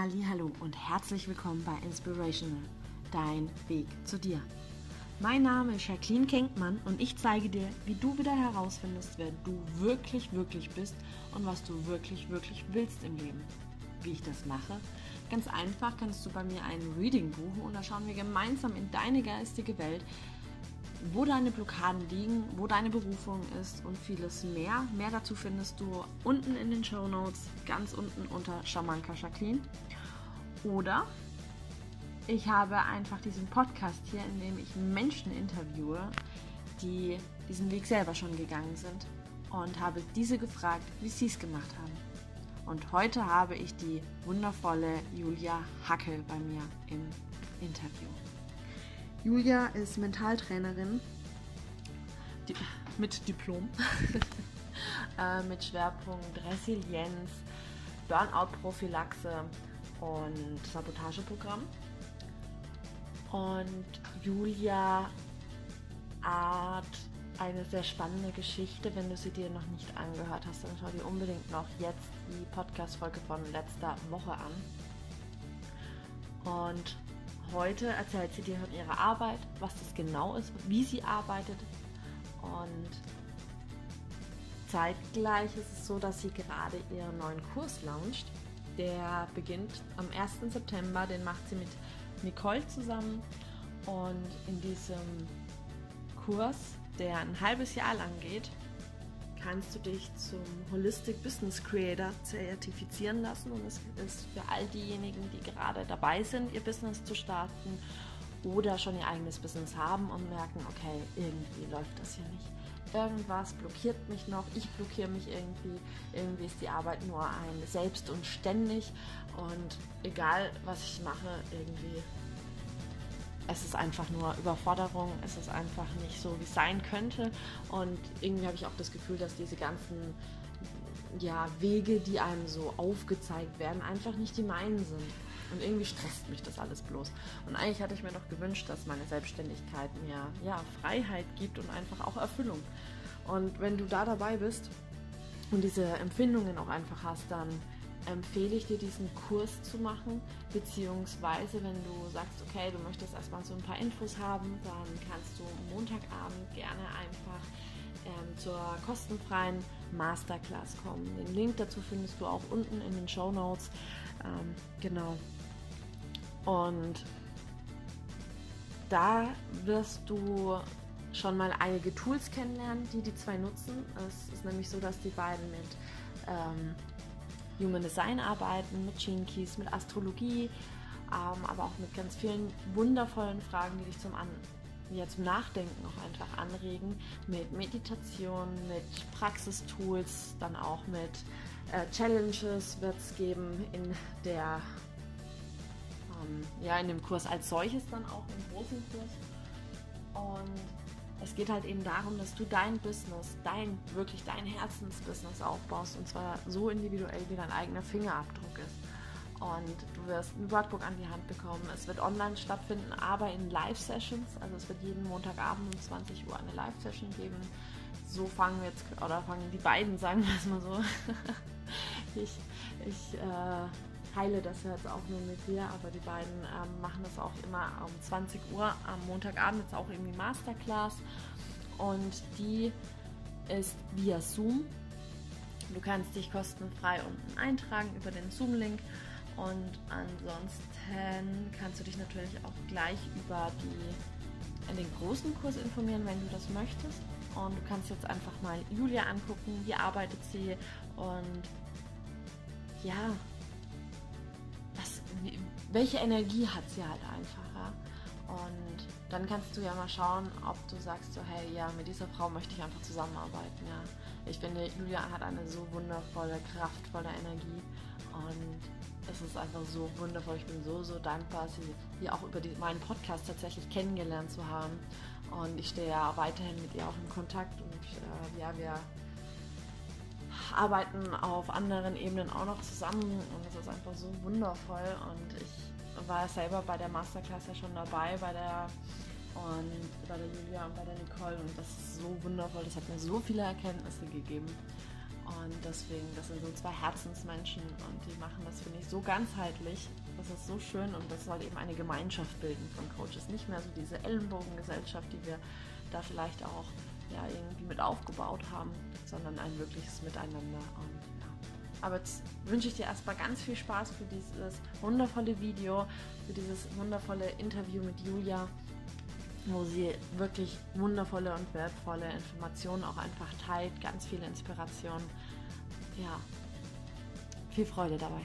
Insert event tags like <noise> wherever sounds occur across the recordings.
Hallo und herzlich willkommen bei Inspirational, dein Weg zu dir. Mein Name ist Jacqueline Kenkmann und ich zeige dir, wie du wieder herausfindest, wer du wirklich, wirklich bist und was du wirklich, wirklich willst im Leben. Wie ich das mache? Ganz einfach kannst du bei mir ein Reading buchen und da schauen wir gemeinsam in deine geistige Welt, wo deine Blockaden liegen, wo deine Berufung ist und vieles mehr. Mehr dazu findest du unten in den Show Notes, ganz unten unter Shamanka Jacqueline. Oder ich habe einfach diesen Podcast hier, in dem ich Menschen interviewe, die diesen Weg selber schon gegangen sind und habe diese gefragt, wie sie es gemacht haben. Und heute habe ich die wundervolle Julia Hackel bei mir im Interview. Julia ist Mentaltrainerin die, mit Diplom, <laughs> äh, mit Schwerpunkt Resilienz, Burnout-Prophylaxe und Sabotageprogramm. Und Julia hat eine sehr spannende Geschichte. Wenn du sie dir noch nicht angehört hast, dann schau dir unbedingt noch jetzt die Podcast-Folge von letzter Woche an. Und Heute erzählt sie dir von ihrer Arbeit, was das genau ist, wie sie arbeitet. Und zeitgleich ist es so, dass sie gerade ihren neuen Kurs launcht. Der beginnt am 1. September, den macht sie mit Nicole zusammen. Und in diesem Kurs, der ein halbes Jahr lang geht, kannst du dich zum Holistic Business Creator zertifizieren lassen und es ist für all diejenigen, die gerade dabei sind, ihr Business zu starten oder schon ihr eigenes Business haben und merken, okay, irgendwie läuft das hier nicht. Irgendwas blockiert mich noch, ich blockiere mich irgendwie, irgendwie ist die Arbeit nur ein Selbst und ständig. Und egal was ich mache, irgendwie es ist einfach nur Überforderung, es ist einfach nicht so, wie es sein könnte. Und irgendwie habe ich auch das Gefühl, dass diese ganzen ja, Wege, die einem so aufgezeigt werden, einfach nicht die meinen sind. Und irgendwie stresst mich das alles bloß. Und eigentlich hatte ich mir doch gewünscht, dass meine Selbstständigkeit mir ja, Freiheit gibt und einfach auch Erfüllung. Und wenn du da dabei bist und diese Empfindungen auch einfach hast, dann empfehle ich dir, diesen Kurs zu machen. Beziehungsweise, wenn du sagst, okay, du möchtest erstmal so ein paar Infos haben, dann kannst du Montagabend gerne einfach ähm, zur kostenfreien Masterclass kommen. Den Link dazu findest du auch unten in den Show Notes. Ähm, genau. Und da wirst du schon mal einige Tools kennenlernen, die die zwei nutzen. Es ist nämlich so, dass die beiden mit ähm, Human Design arbeiten, mit Gene Keys, mit Astrologie, ähm, aber auch mit ganz vielen wundervollen Fragen, die dich zum, An ja, zum Nachdenken auch einfach anregen, mit Meditation, mit Praxistools, dann auch mit äh, Challenges wird es geben in der ähm, ja, in dem Kurs als solches dann auch im großen Kurs. Und es geht halt eben darum, dass du dein Business, dein, wirklich dein Herzensbusiness aufbaust und zwar so individuell, wie dein eigener Fingerabdruck ist. Und du wirst ein Workbook an die Hand bekommen. Es wird online stattfinden, aber in Live-Sessions. Also es wird jeden Montagabend um 20 Uhr eine Live-Session geben. So fangen wir jetzt, oder fangen die beiden, sagen wir es mal so. <laughs> ich ich äh, teile das jetzt auch nur mit dir, aber die beiden ähm, machen das auch immer um 20 Uhr am Montagabend, jetzt auch irgendwie Masterclass und die ist via Zoom. Du kannst dich kostenfrei unten eintragen über den Zoom-Link und ansonsten kannst du dich natürlich auch gleich über die, den großen Kurs informieren, wenn du das möchtest. Und du kannst jetzt einfach mal Julia angucken, wie arbeitet sie und ja, welche Energie hat sie halt einfach. Ja? Und dann kannst du ja mal schauen, ob du sagst so, hey, ja, mit dieser Frau möchte ich einfach zusammenarbeiten. Ja? Ich finde, Julia hat eine so wundervolle, kraftvolle Energie und es ist einfach so wundervoll. Ich bin so, so dankbar, sie hier auch über die, meinen Podcast tatsächlich kennengelernt zu haben. Und ich stehe ja weiterhin mit ihr auch im Kontakt und äh, ja, wir arbeiten auf anderen Ebenen auch noch zusammen und es ist einfach so wundervoll und ich war selber bei der Masterclass ja schon dabei, bei der und bei der Julia und bei der Nicole und das ist so wundervoll, das hat mir so viele Erkenntnisse gegeben Und deswegen, das sind so zwei Herzensmenschen und die machen das, finde ich, so ganzheitlich. Das ist so schön und das soll eben eine Gemeinschaft bilden von Coaches. Nicht mehr so diese Ellenbogengesellschaft, die wir da vielleicht auch ja, irgendwie mit aufgebaut haben, sondern ein wirkliches Miteinander. Und, ja. Aber jetzt wünsche ich dir erstmal ganz viel Spaß für dieses wundervolle Video, für dieses wundervolle Interview mit Julia wo sie wirklich wundervolle und wertvolle Informationen auch einfach teilt, ganz viele Inspiration. Ja, viel Freude dabei.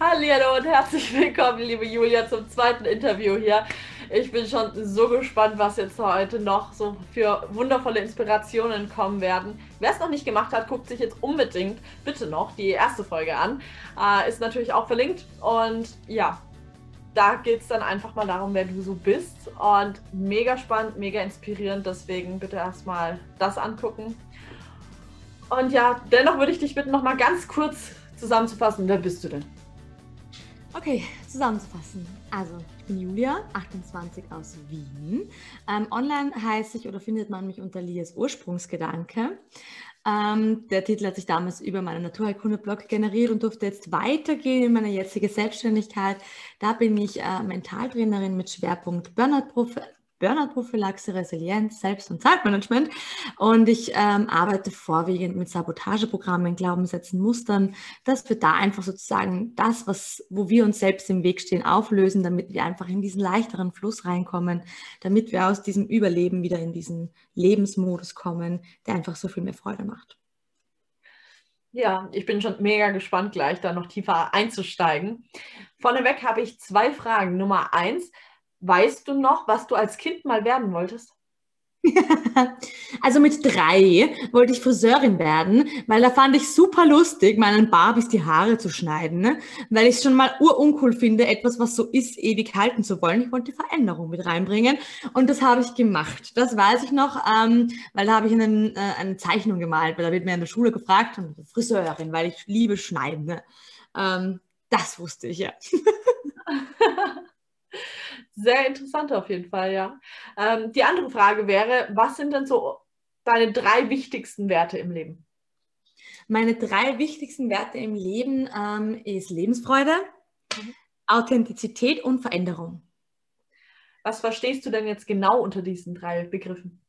Hallo und herzlich willkommen, liebe Julia, zum zweiten Interview hier. Ich bin schon so gespannt, was jetzt heute noch so für wundervolle Inspirationen kommen werden. Wer es noch nicht gemacht hat, guckt sich jetzt unbedingt bitte noch die erste Folge an. Äh, ist natürlich auch verlinkt. Und ja, da geht es dann einfach mal darum, wer du so bist. Und mega spannend, mega inspirierend. Deswegen bitte erstmal das angucken. Und ja, dennoch würde ich dich bitten, noch mal ganz kurz zusammenzufassen. Wer bist du denn? Okay, zusammenzufassen. Also, ich bin Julia, 28 aus Wien. Ähm, online heiße ich oder findet man mich unter Lias Ursprungsgedanke. Ähm, der Titel hat sich damals über meinen Naturheilkunde-Blog generiert und durfte jetzt weitergehen in meine jetzige Selbstständigkeit. Da bin ich äh, Mentaltrainerin mit Schwerpunkt Burnout-Profi Burnout-Prophylaxe, Resilienz, Selbst- und Zeitmanagement. Und ich ähm, arbeite vorwiegend mit Sabotageprogrammen, Glaubenssätzen, Mustern, dass wir da einfach sozusagen das, was, wo wir uns selbst im Weg stehen, auflösen, damit wir einfach in diesen leichteren Fluss reinkommen, damit wir aus diesem Überleben wieder in diesen Lebensmodus kommen, der einfach so viel mehr Freude macht. Ja, ich bin schon mega gespannt, gleich da noch tiefer einzusteigen. Vorneweg habe ich zwei Fragen. Nummer eins, Weißt du noch, was du als Kind mal werden wolltest? <laughs> also mit drei wollte ich Friseurin werden, weil da fand ich super lustig, meinen Barbies die Haare zu schneiden, ne? weil ich es schon mal uruncool finde, etwas, was so ist, ewig halten zu wollen. Ich wollte Veränderung mit reinbringen und das habe ich gemacht. Das weiß ich noch, ähm, weil da habe ich einen, äh, eine Zeichnung gemalt, weil da wird mir in der Schule gefragt, Friseurin, weil ich liebe Schneiden. Ne? Ähm, das wusste ich ja. <laughs> Sehr interessant auf jeden Fall, ja. Ähm, die andere Frage wäre, was sind denn so deine drei wichtigsten Werte im Leben? Meine drei wichtigsten Werte im Leben ähm, ist Lebensfreude, mhm. Authentizität und Veränderung. Was verstehst du denn jetzt genau unter diesen drei Begriffen?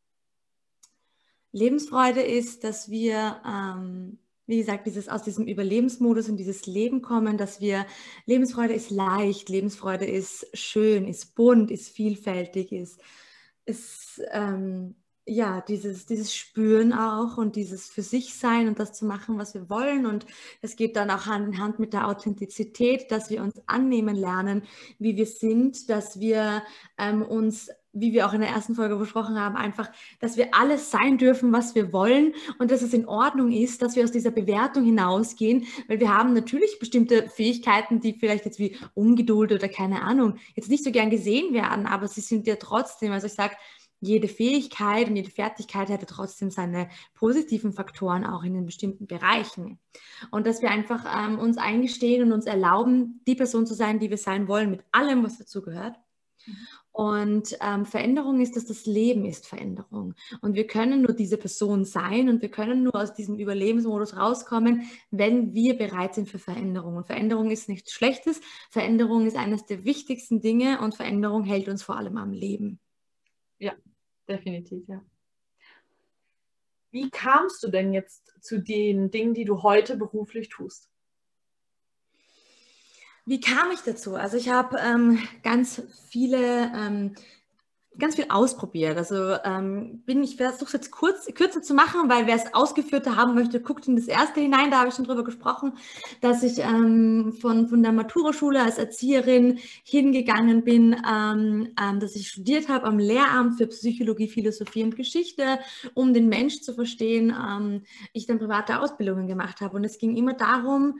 Lebensfreude ist, dass wir ähm, wie gesagt, dieses aus diesem Überlebensmodus in dieses Leben kommen, dass wir Lebensfreude ist leicht, Lebensfreude ist schön, ist bunt, ist vielfältig, ist, ist ähm, ja, dieses, dieses Spüren auch und dieses für sich sein und das zu machen, was wir wollen. Und es geht dann auch Hand in Hand mit der Authentizität, dass wir uns annehmen lernen, wie wir sind, dass wir ähm, uns wie wir auch in der ersten Folge besprochen haben, einfach, dass wir alles sein dürfen, was wir wollen und dass es in Ordnung ist, dass wir aus dieser Bewertung hinausgehen, weil wir haben natürlich bestimmte Fähigkeiten, die vielleicht jetzt wie Ungeduld oder keine Ahnung, jetzt nicht so gern gesehen werden, aber sie sind ja trotzdem, also ich sage, jede Fähigkeit und jede Fertigkeit hätte trotzdem seine positiven Faktoren auch in den bestimmten Bereichen. Und dass wir einfach ähm, uns eingestehen und uns erlauben, die Person zu sein, die wir sein wollen, mit allem, was dazu gehört. Mhm. Und ähm, Veränderung ist, dass das Leben ist Veränderung. Und wir können nur diese Person sein und wir können nur aus diesem Überlebensmodus rauskommen, wenn wir bereit sind für Veränderung. Und Veränderung ist nichts Schlechtes. Veränderung ist eines der wichtigsten Dinge und Veränderung hält uns vor allem am Leben. Ja, definitiv, ja. Wie kamst du denn jetzt zu den Dingen, die du heute beruflich tust? Wie kam ich dazu? Also ich habe ähm, ganz viele, ähm, ganz viel ausprobiert. Also ähm, bin ich versuche es jetzt kurz, kürzer zu machen, weil wer es ausgeführter haben möchte, guckt in das erste hinein. Da habe ich schon drüber gesprochen, dass ich ähm, von, von der Maturaschule als Erzieherin hingegangen bin, ähm, ähm, dass ich studiert habe am Lehramt für Psychologie, Philosophie und Geschichte, um den Mensch zu verstehen. ich dann private Ausbildungen gemacht habe. Und es ging immer darum,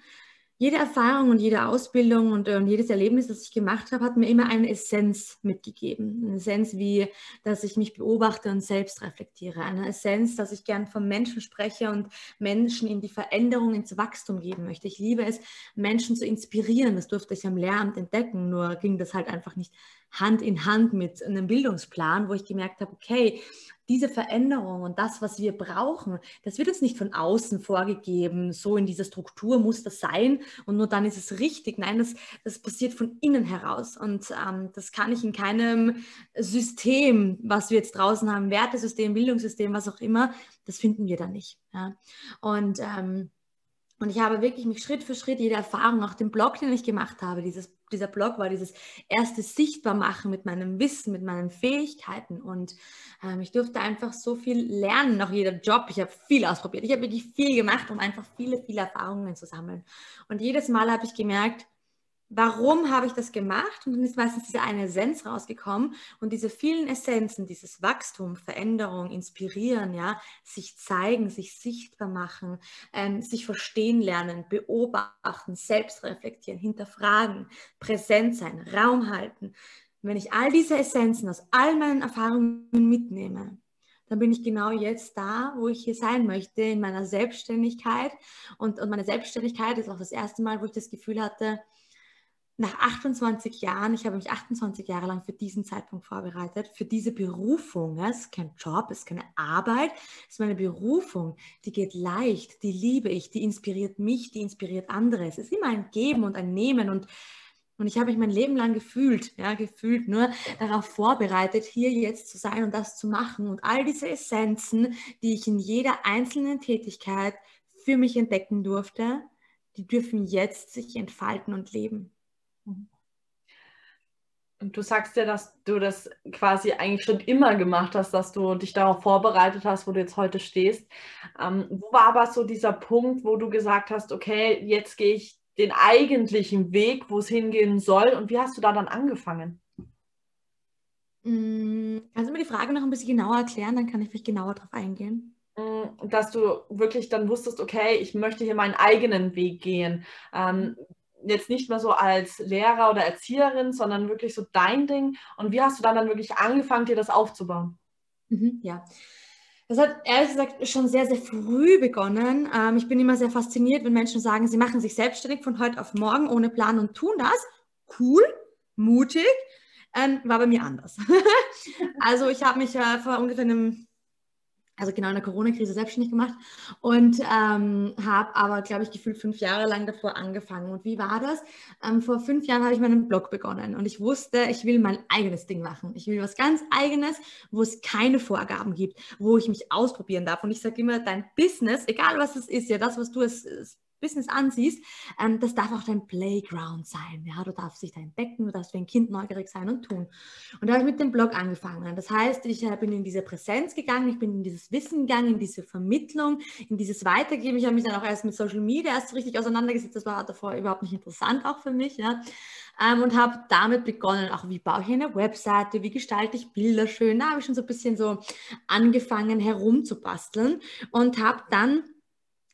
jede Erfahrung und jede Ausbildung und, und, jedes Erlebnis, das ich gemacht habe, hat mir immer eine Essenz mitgegeben. Eine Essenz wie, dass ich mich beobachte und selbst reflektiere. Eine Essenz, dass ich gern vom Menschen spreche und Menschen in die Veränderung, ins Wachstum geben möchte. Ich liebe es, Menschen zu inspirieren. Das durfte ich am Lehramt entdecken, nur ging das halt einfach nicht Hand in Hand mit einem Bildungsplan, wo ich gemerkt habe, okay, diese Veränderung und das, was wir brauchen, das wird uns nicht von außen vorgegeben, so in dieser Struktur muss das sein und nur dann ist es richtig. Nein, das, das passiert von innen heraus und ähm, das kann ich in keinem System, was wir jetzt draußen haben, Wertesystem, Bildungssystem, was auch immer, das finden wir da nicht. Ja? Und ähm, und ich habe wirklich mich Schritt für Schritt jede Erfahrung, auch den Blog, den ich gemacht habe, dieses, dieser Blog war dieses erste Sichtbarmachen mit meinem Wissen, mit meinen Fähigkeiten. Und ähm, ich durfte einfach so viel lernen, nach jeder Job. Ich habe viel ausprobiert. Ich habe wirklich viel gemacht, um einfach viele, viele Erfahrungen zu sammeln. Und jedes Mal habe ich gemerkt, warum habe ich das gemacht? Und dann ist meistens diese eine Essenz rausgekommen. Und diese vielen Essenzen, dieses Wachstum, Veränderung, Inspirieren, ja, sich zeigen, sich sichtbar machen, ähm, sich verstehen lernen, beobachten, selbst reflektieren, hinterfragen, präsent sein, Raum halten. wenn ich all diese Essenzen aus all meinen Erfahrungen mitnehme, dann bin ich genau jetzt da, wo ich hier sein möchte, in meiner Selbstständigkeit. Und, und meine Selbstständigkeit ist auch das erste Mal, wo ich das Gefühl hatte, nach 28 Jahren, ich habe mich 28 Jahre lang für diesen Zeitpunkt vorbereitet, für diese Berufung. Es ist kein Job, es ist keine Arbeit, es ist meine Berufung. Die geht leicht, die liebe ich, die inspiriert mich, die inspiriert andere. Es ist immer ein Geben und ein Nehmen und und ich habe mich mein Leben lang gefühlt, ja, gefühlt nur darauf vorbereitet, hier jetzt zu sein und das zu machen. Und all diese Essenzen, die ich in jeder einzelnen Tätigkeit für mich entdecken durfte, die dürfen jetzt sich entfalten und leben. Und du sagst ja, dass du das quasi eigentlich schon immer gemacht hast, dass du dich darauf vorbereitet hast, wo du jetzt heute stehst. Ähm, wo war aber so dieser Punkt, wo du gesagt hast, okay, jetzt gehe ich den eigentlichen Weg, wo es hingehen soll? Und wie hast du da dann angefangen? Mm, kannst du mir die Frage noch ein bisschen genauer erklären? Dann kann ich vielleicht genauer darauf eingehen mm, dass du wirklich dann wusstest, okay, ich möchte hier meinen eigenen Weg gehen. Ähm, jetzt nicht mehr so als Lehrer oder Erzieherin, sondern wirklich so dein Ding. Und wie hast du dann dann wirklich angefangen, dir das aufzubauen? Mhm, ja. Das hat ehrlich gesagt schon sehr, sehr früh begonnen. Ähm, ich bin immer sehr fasziniert, wenn Menschen sagen, sie machen sich selbstständig von heute auf morgen ohne Plan und tun das. Cool, mutig. Ähm, war bei mir anders. <laughs> also ich habe mich äh, vor ungefähr einem also genau in der Corona-Krise selbstständig gemacht und ähm, habe aber, glaube ich, gefühlt fünf Jahre lang davor angefangen. Und wie war das? Ähm, vor fünf Jahren habe ich meinen Blog begonnen und ich wusste, ich will mein eigenes Ding machen. Ich will was ganz eigenes, wo es keine Vorgaben gibt, wo ich mich ausprobieren darf. Und ich sage immer, dein Business, egal was es ist, ja, das, was du es Business ansiehst, ähm, das darf auch dein Playground sein. Ja, du darfst dich da entdecken, du darfst wie ein Kind neugierig sein und tun. Und da habe ich mit dem Blog angefangen. Das heißt, ich äh, bin in diese Präsenz gegangen, ich bin in dieses Wissen gegangen, in diese Vermittlung, in dieses Weitergeben. Ich habe mich dann auch erst mit Social Media erst so richtig auseinandergesetzt. Das war davor überhaupt nicht interessant auch für mich. Ja. Ähm, und habe damit begonnen, auch wie baue ich eine Webseite, wie gestalte ich Bilder schön. Da habe ich schon so ein bisschen so angefangen herumzubasteln und habe dann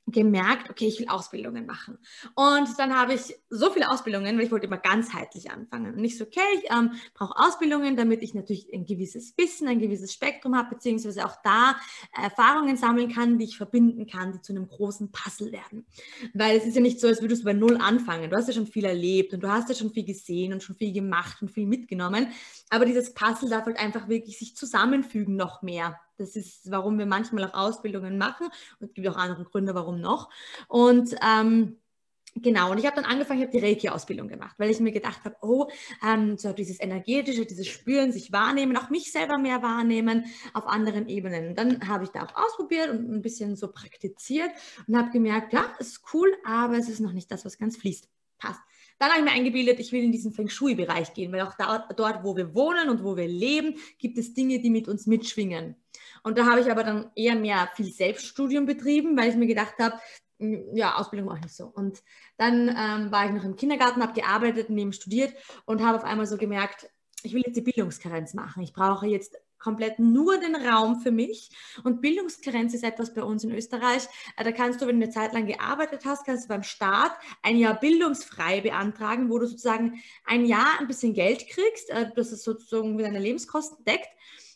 gemerkt, okay, ich will Ausbildungen machen. Und dann habe ich so viele Ausbildungen, weil ich wollte immer ganzheitlich anfangen. Und ich so, okay, ich ähm, brauche Ausbildungen, damit ich natürlich ein gewisses Wissen, ein gewisses Spektrum habe, beziehungsweise auch da Erfahrungen sammeln kann, die ich verbinden kann, die zu einem großen Puzzle werden. Weil es ist ja nicht so, als würdest du bei Null anfangen. Du hast ja schon viel erlebt und du hast ja schon viel gesehen und schon viel gemacht und viel mitgenommen. Aber dieses Puzzle darf halt einfach wirklich sich zusammenfügen noch mehr. Das ist, warum wir manchmal auch Ausbildungen machen. Und es gibt auch andere Gründe, warum noch. Und ähm, Genau, und ich habe dann angefangen, ich habe die Reiki-Ausbildung gemacht, weil ich mir gedacht habe, oh, ähm, so dieses energetische, dieses Spüren, sich wahrnehmen, auch mich selber mehr wahrnehmen auf anderen Ebenen. Und dann habe ich da auch ausprobiert und ein bisschen so praktiziert und habe gemerkt, ja, ist cool, aber es ist noch nicht das, was ganz fließt. Passt. Dann habe ich mir eingebildet, ich will in diesen Feng Shui-Bereich gehen, weil auch da, dort, wo wir wohnen und wo wir leben, gibt es Dinge, die mit uns mitschwingen. Und da habe ich aber dann eher mehr viel Selbststudium betrieben, weil ich mir gedacht habe, hm, ja, Ausbildung mache ich nicht so. Und dann ähm, war ich noch im Kindergarten, habe gearbeitet, neben studiert und habe auf einmal so gemerkt, ich will jetzt die Bildungskarenz machen. Ich brauche jetzt komplett nur den Raum für mich. Und Bildungskarenz ist etwas bei uns in Österreich. Äh, da kannst du, wenn du eine Zeit lang gearbeitet hast, kannst du beim Staat ein Jahr bildungsfrei beantragen, wo du sozusagen ein Jahr ein bisschen Geld kriegst, äh, das es sozusagen deine Lebenskosten deckt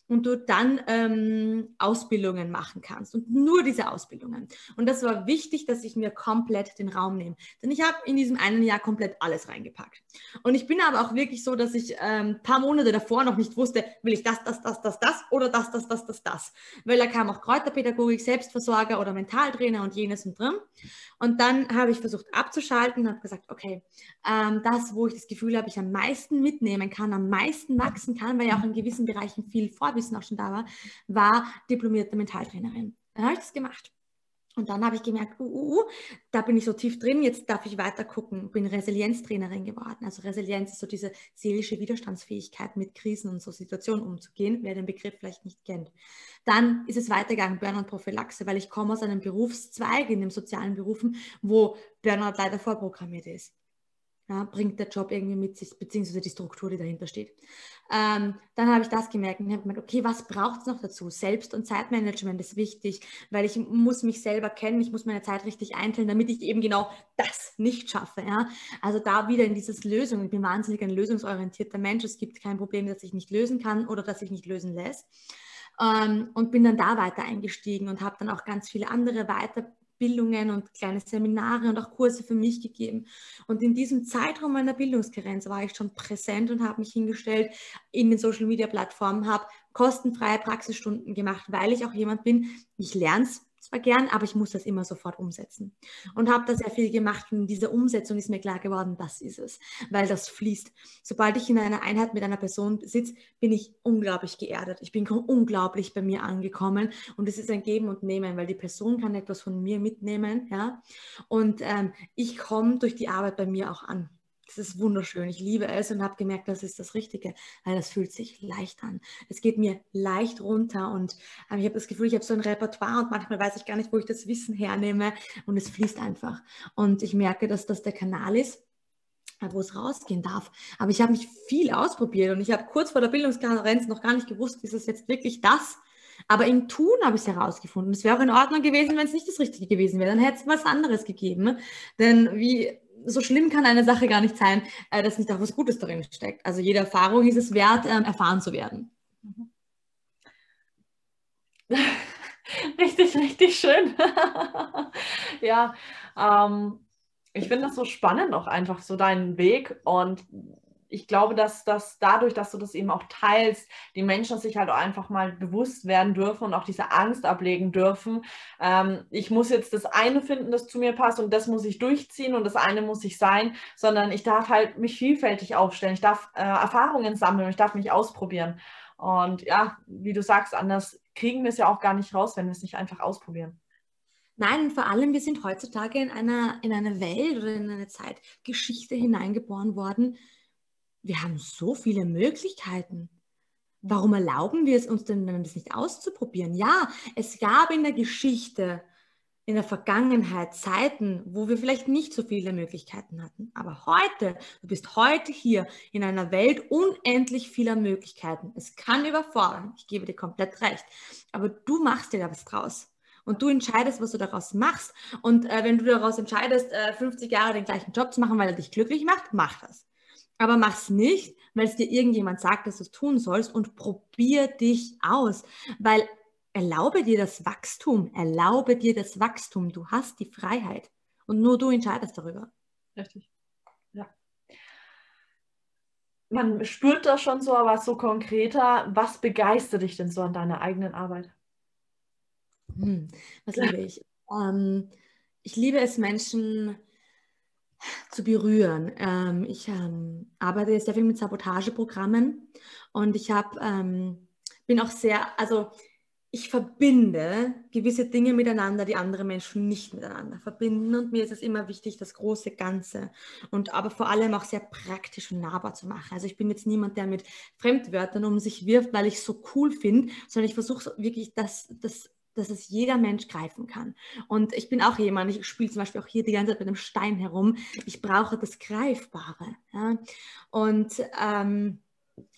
und du dann ähm, Ausbildungen machen kannst und nur diese Ausbildungen. Und das war wichtig, dass ich mir komplett den Raum nehme. Denn ich habe in diesem einen Jahr komplett alles reingepackt. Und ich bin aber auch wirklich so, dass ich ein ähm, paar Monate davor noch nicht wusste, will ich das, das, das, das, das oder das, das, das, das, das. Weil da kam auch Kräuterpädagogik, Selbstversorger oder Mentaltrainer und jenes und drin. Und dann habe ich versucht abzuschalten und habe gesagt, okay, ähm, das, wo ich das Gefühl habe, ich am meisten mitnehmen kann, am meisten wachsen kann, weil ja auch in gewissen Bereichen viel Vorwissen auch schon da war, war diplomierte Mentaltrainerin. Dann habe ich das gemacht. Und dann habe ich gemerkt, uh, uh, uh, da bin ich so tief drin, jetzt darf ich weiter gucken. Bin Resilienztrainerin geworden. Also Resilienz ist so diese seelische Widerstandsfähigkeit, mit Krisen und so Situationen umzugehen, wer den Begriff vielleicht nicht kennt. Dann ist es weitergegangen, Burnout-Prophylaxe, weil ich komme aus einem Berufszweig in den sozialen Berufen, wo Burnout leider vorprogrammiert ist ja, bringt der Job irgendwie mit sich, beziehungsweise die Struktur, die dahinter steht. Ähm, dann habe ich das gemerkt und habe gemerkt, okay, was braucht es noch dazu? Selbst- und Zeitmanagement ist wichtig, weil ich muss mich selber kennen, ich muss meine Zeit richtig einteilen, damit ich eben genau das nicht schaffe. Ja? Also da wieder in dieses Lösung. Ich bin wahnsinnig ein lösungsorientierter Mensch. Es gibt kein Problem, das ich nicht lösen kann oder das ich nicht lösen lässt. Ähm, und bin dann da weiter eingestiegen und habe dann auch ganz viele andere weiter Bildungen und kleine Seminare und auch Kurse für mich gegeben. Und in diesem Zeitraum meiner Bildungskarenz war ich schon präsent und habe mich hingestellt in den Social-Media-Plattformen, habe kostenfreie Praxisstunden gemacht, weil ich auch jemand bin, ich lerne es zwar gern, aber ich muss das immer sofort umsetzen. Und habe da sehr viel gemacht und in dieser Umsetzung ist mir klar geworden, das ist es, weil das fließt. Sobald ich in einer Einheit mit einer Person sitze, bin ich unglaublich geerdet. Ich bin unglaublich bei mir angekommen und es ist ein Geben und Nehmen, weil die Person kann etwas von mir mitnehmen, ja. Und ähm, ich komme durch die Arbeit bei mir auch an. Das ist wunderschön. Ich liebe es und habe gemerkt, das ist das Richtige, weil das fühlt sich leicht an. Es geht mir leicht runter und äh, ich habe das Gefühl, ich habe so ein Repertoire und manchmal weiß ich gar nicht, wo ich das Wissen hernehme und es fließt einfach. Und ich merke, dass das der Kanal ist, wo es rausgehen darf. Aber ich habe mich viel ausprobiert und ich habe kurz vor der Bildungskonferenz noch gar nicht gewusst, ist es jetzt wirklich das? Aber im Tun habe ich es herausgefunden. Es wäre auch in Ordnung gewesen, wenn es nicht das Richtige gewesen wäre. Dann hätte es was anderes gegeben. Denn wie so schlimm kann eine Sache gar nicht sein, äh, dass nicht auch was Gutes darin steckt. Also jede Erfahrung ist es wert, ähm, erfahren zu werden. <laughs> Richtig, richtig schön. <laughs> ja, ähm, ich finde das so spannend auch einfach so deinen Weg und ich glaube, dass, dass dadurch, dass du das eben auch teilst, die Menschen sich halt auch einfach mal bewusst werden dürfen und auch diese Angst ablegen dürfen. Ähm, ich muss jetzt das eine finden, das zu mir passt und das muss ich durchziehen und das eine muss ich sein, sondern ich darf halt mich vielfältig aufstellen. Ich darf äh, Erfahrungen sammeln, ich darf mich ausprobieren. Und ja, wie du sagst, anders kriegen wir es ja auch gar nicht raus, wenn wir es nicht einfach ausprobieren. Nein, und vor allem, wir sind heutzutage in einer, in eine Welt oder in eine Zeitgeschichte hineingeboren worden, wir haben so viele Möglichkeiten. Warum erlauben wir es uns denn das nicht auszuprobieren? Ja, es gab in der Geschichte, in der Vergangenheit Zeiten, wo wir vielleicht nicht so viele Möglichkeiten hatten. Aber heute, du bist heute hier in einer Welt unendlich vieler Möglichkeiten. Es kann überfordern, ich gebe dir komplett recht. Aber du machst dir da was draus. Und du entscheidest, was du daraus machst. Und äh, wenn du daraus entscheidest, äh, 50 Jahre den gleichen Job zu machen, weil er dich glücklich macht, mach das. Aber mach's nicht, weil es dir irgendjemand sagt, dass du es tun sollst und probier dich aus, weil erlaube dir das Wachstum, erlaube dir das Wachstum. Du hast die Freiheit und nur du entscheidest darüber. Richtig. Ja. Man spürt das schon so, aber so konkreter. Was begeistert dich denn so an deiner eigenen Arbeit? Hm, was liebe ich? Ähm, ich liebe es, Menschen zu berühren. Ähm, ich ähm, arbeite sehr viel mit Sabotageprogrammen und ich habe, ähm, bin auch sehr, also ich verbinde gewisse Dinge miteinander, die andere Menschen nicht miteinander verbinden. Und mir ist es immer wichtig, das große Ganze und aber vor allem auch sehr praktisch und nahbar zu machen. Also ich bin jetzt niemand, der mit Fremdwörtern um sich wirft, weil ich es so cool finde, sondern ich versuche wirklich das, das dass es jeder Mensch greifen kann. Und ich bin auch jemand, ich spiele zum Beispiel auch hier die ganze Zeit mit einem Stein herum. Ich brauche das Greifbare. Ja? Und ähm,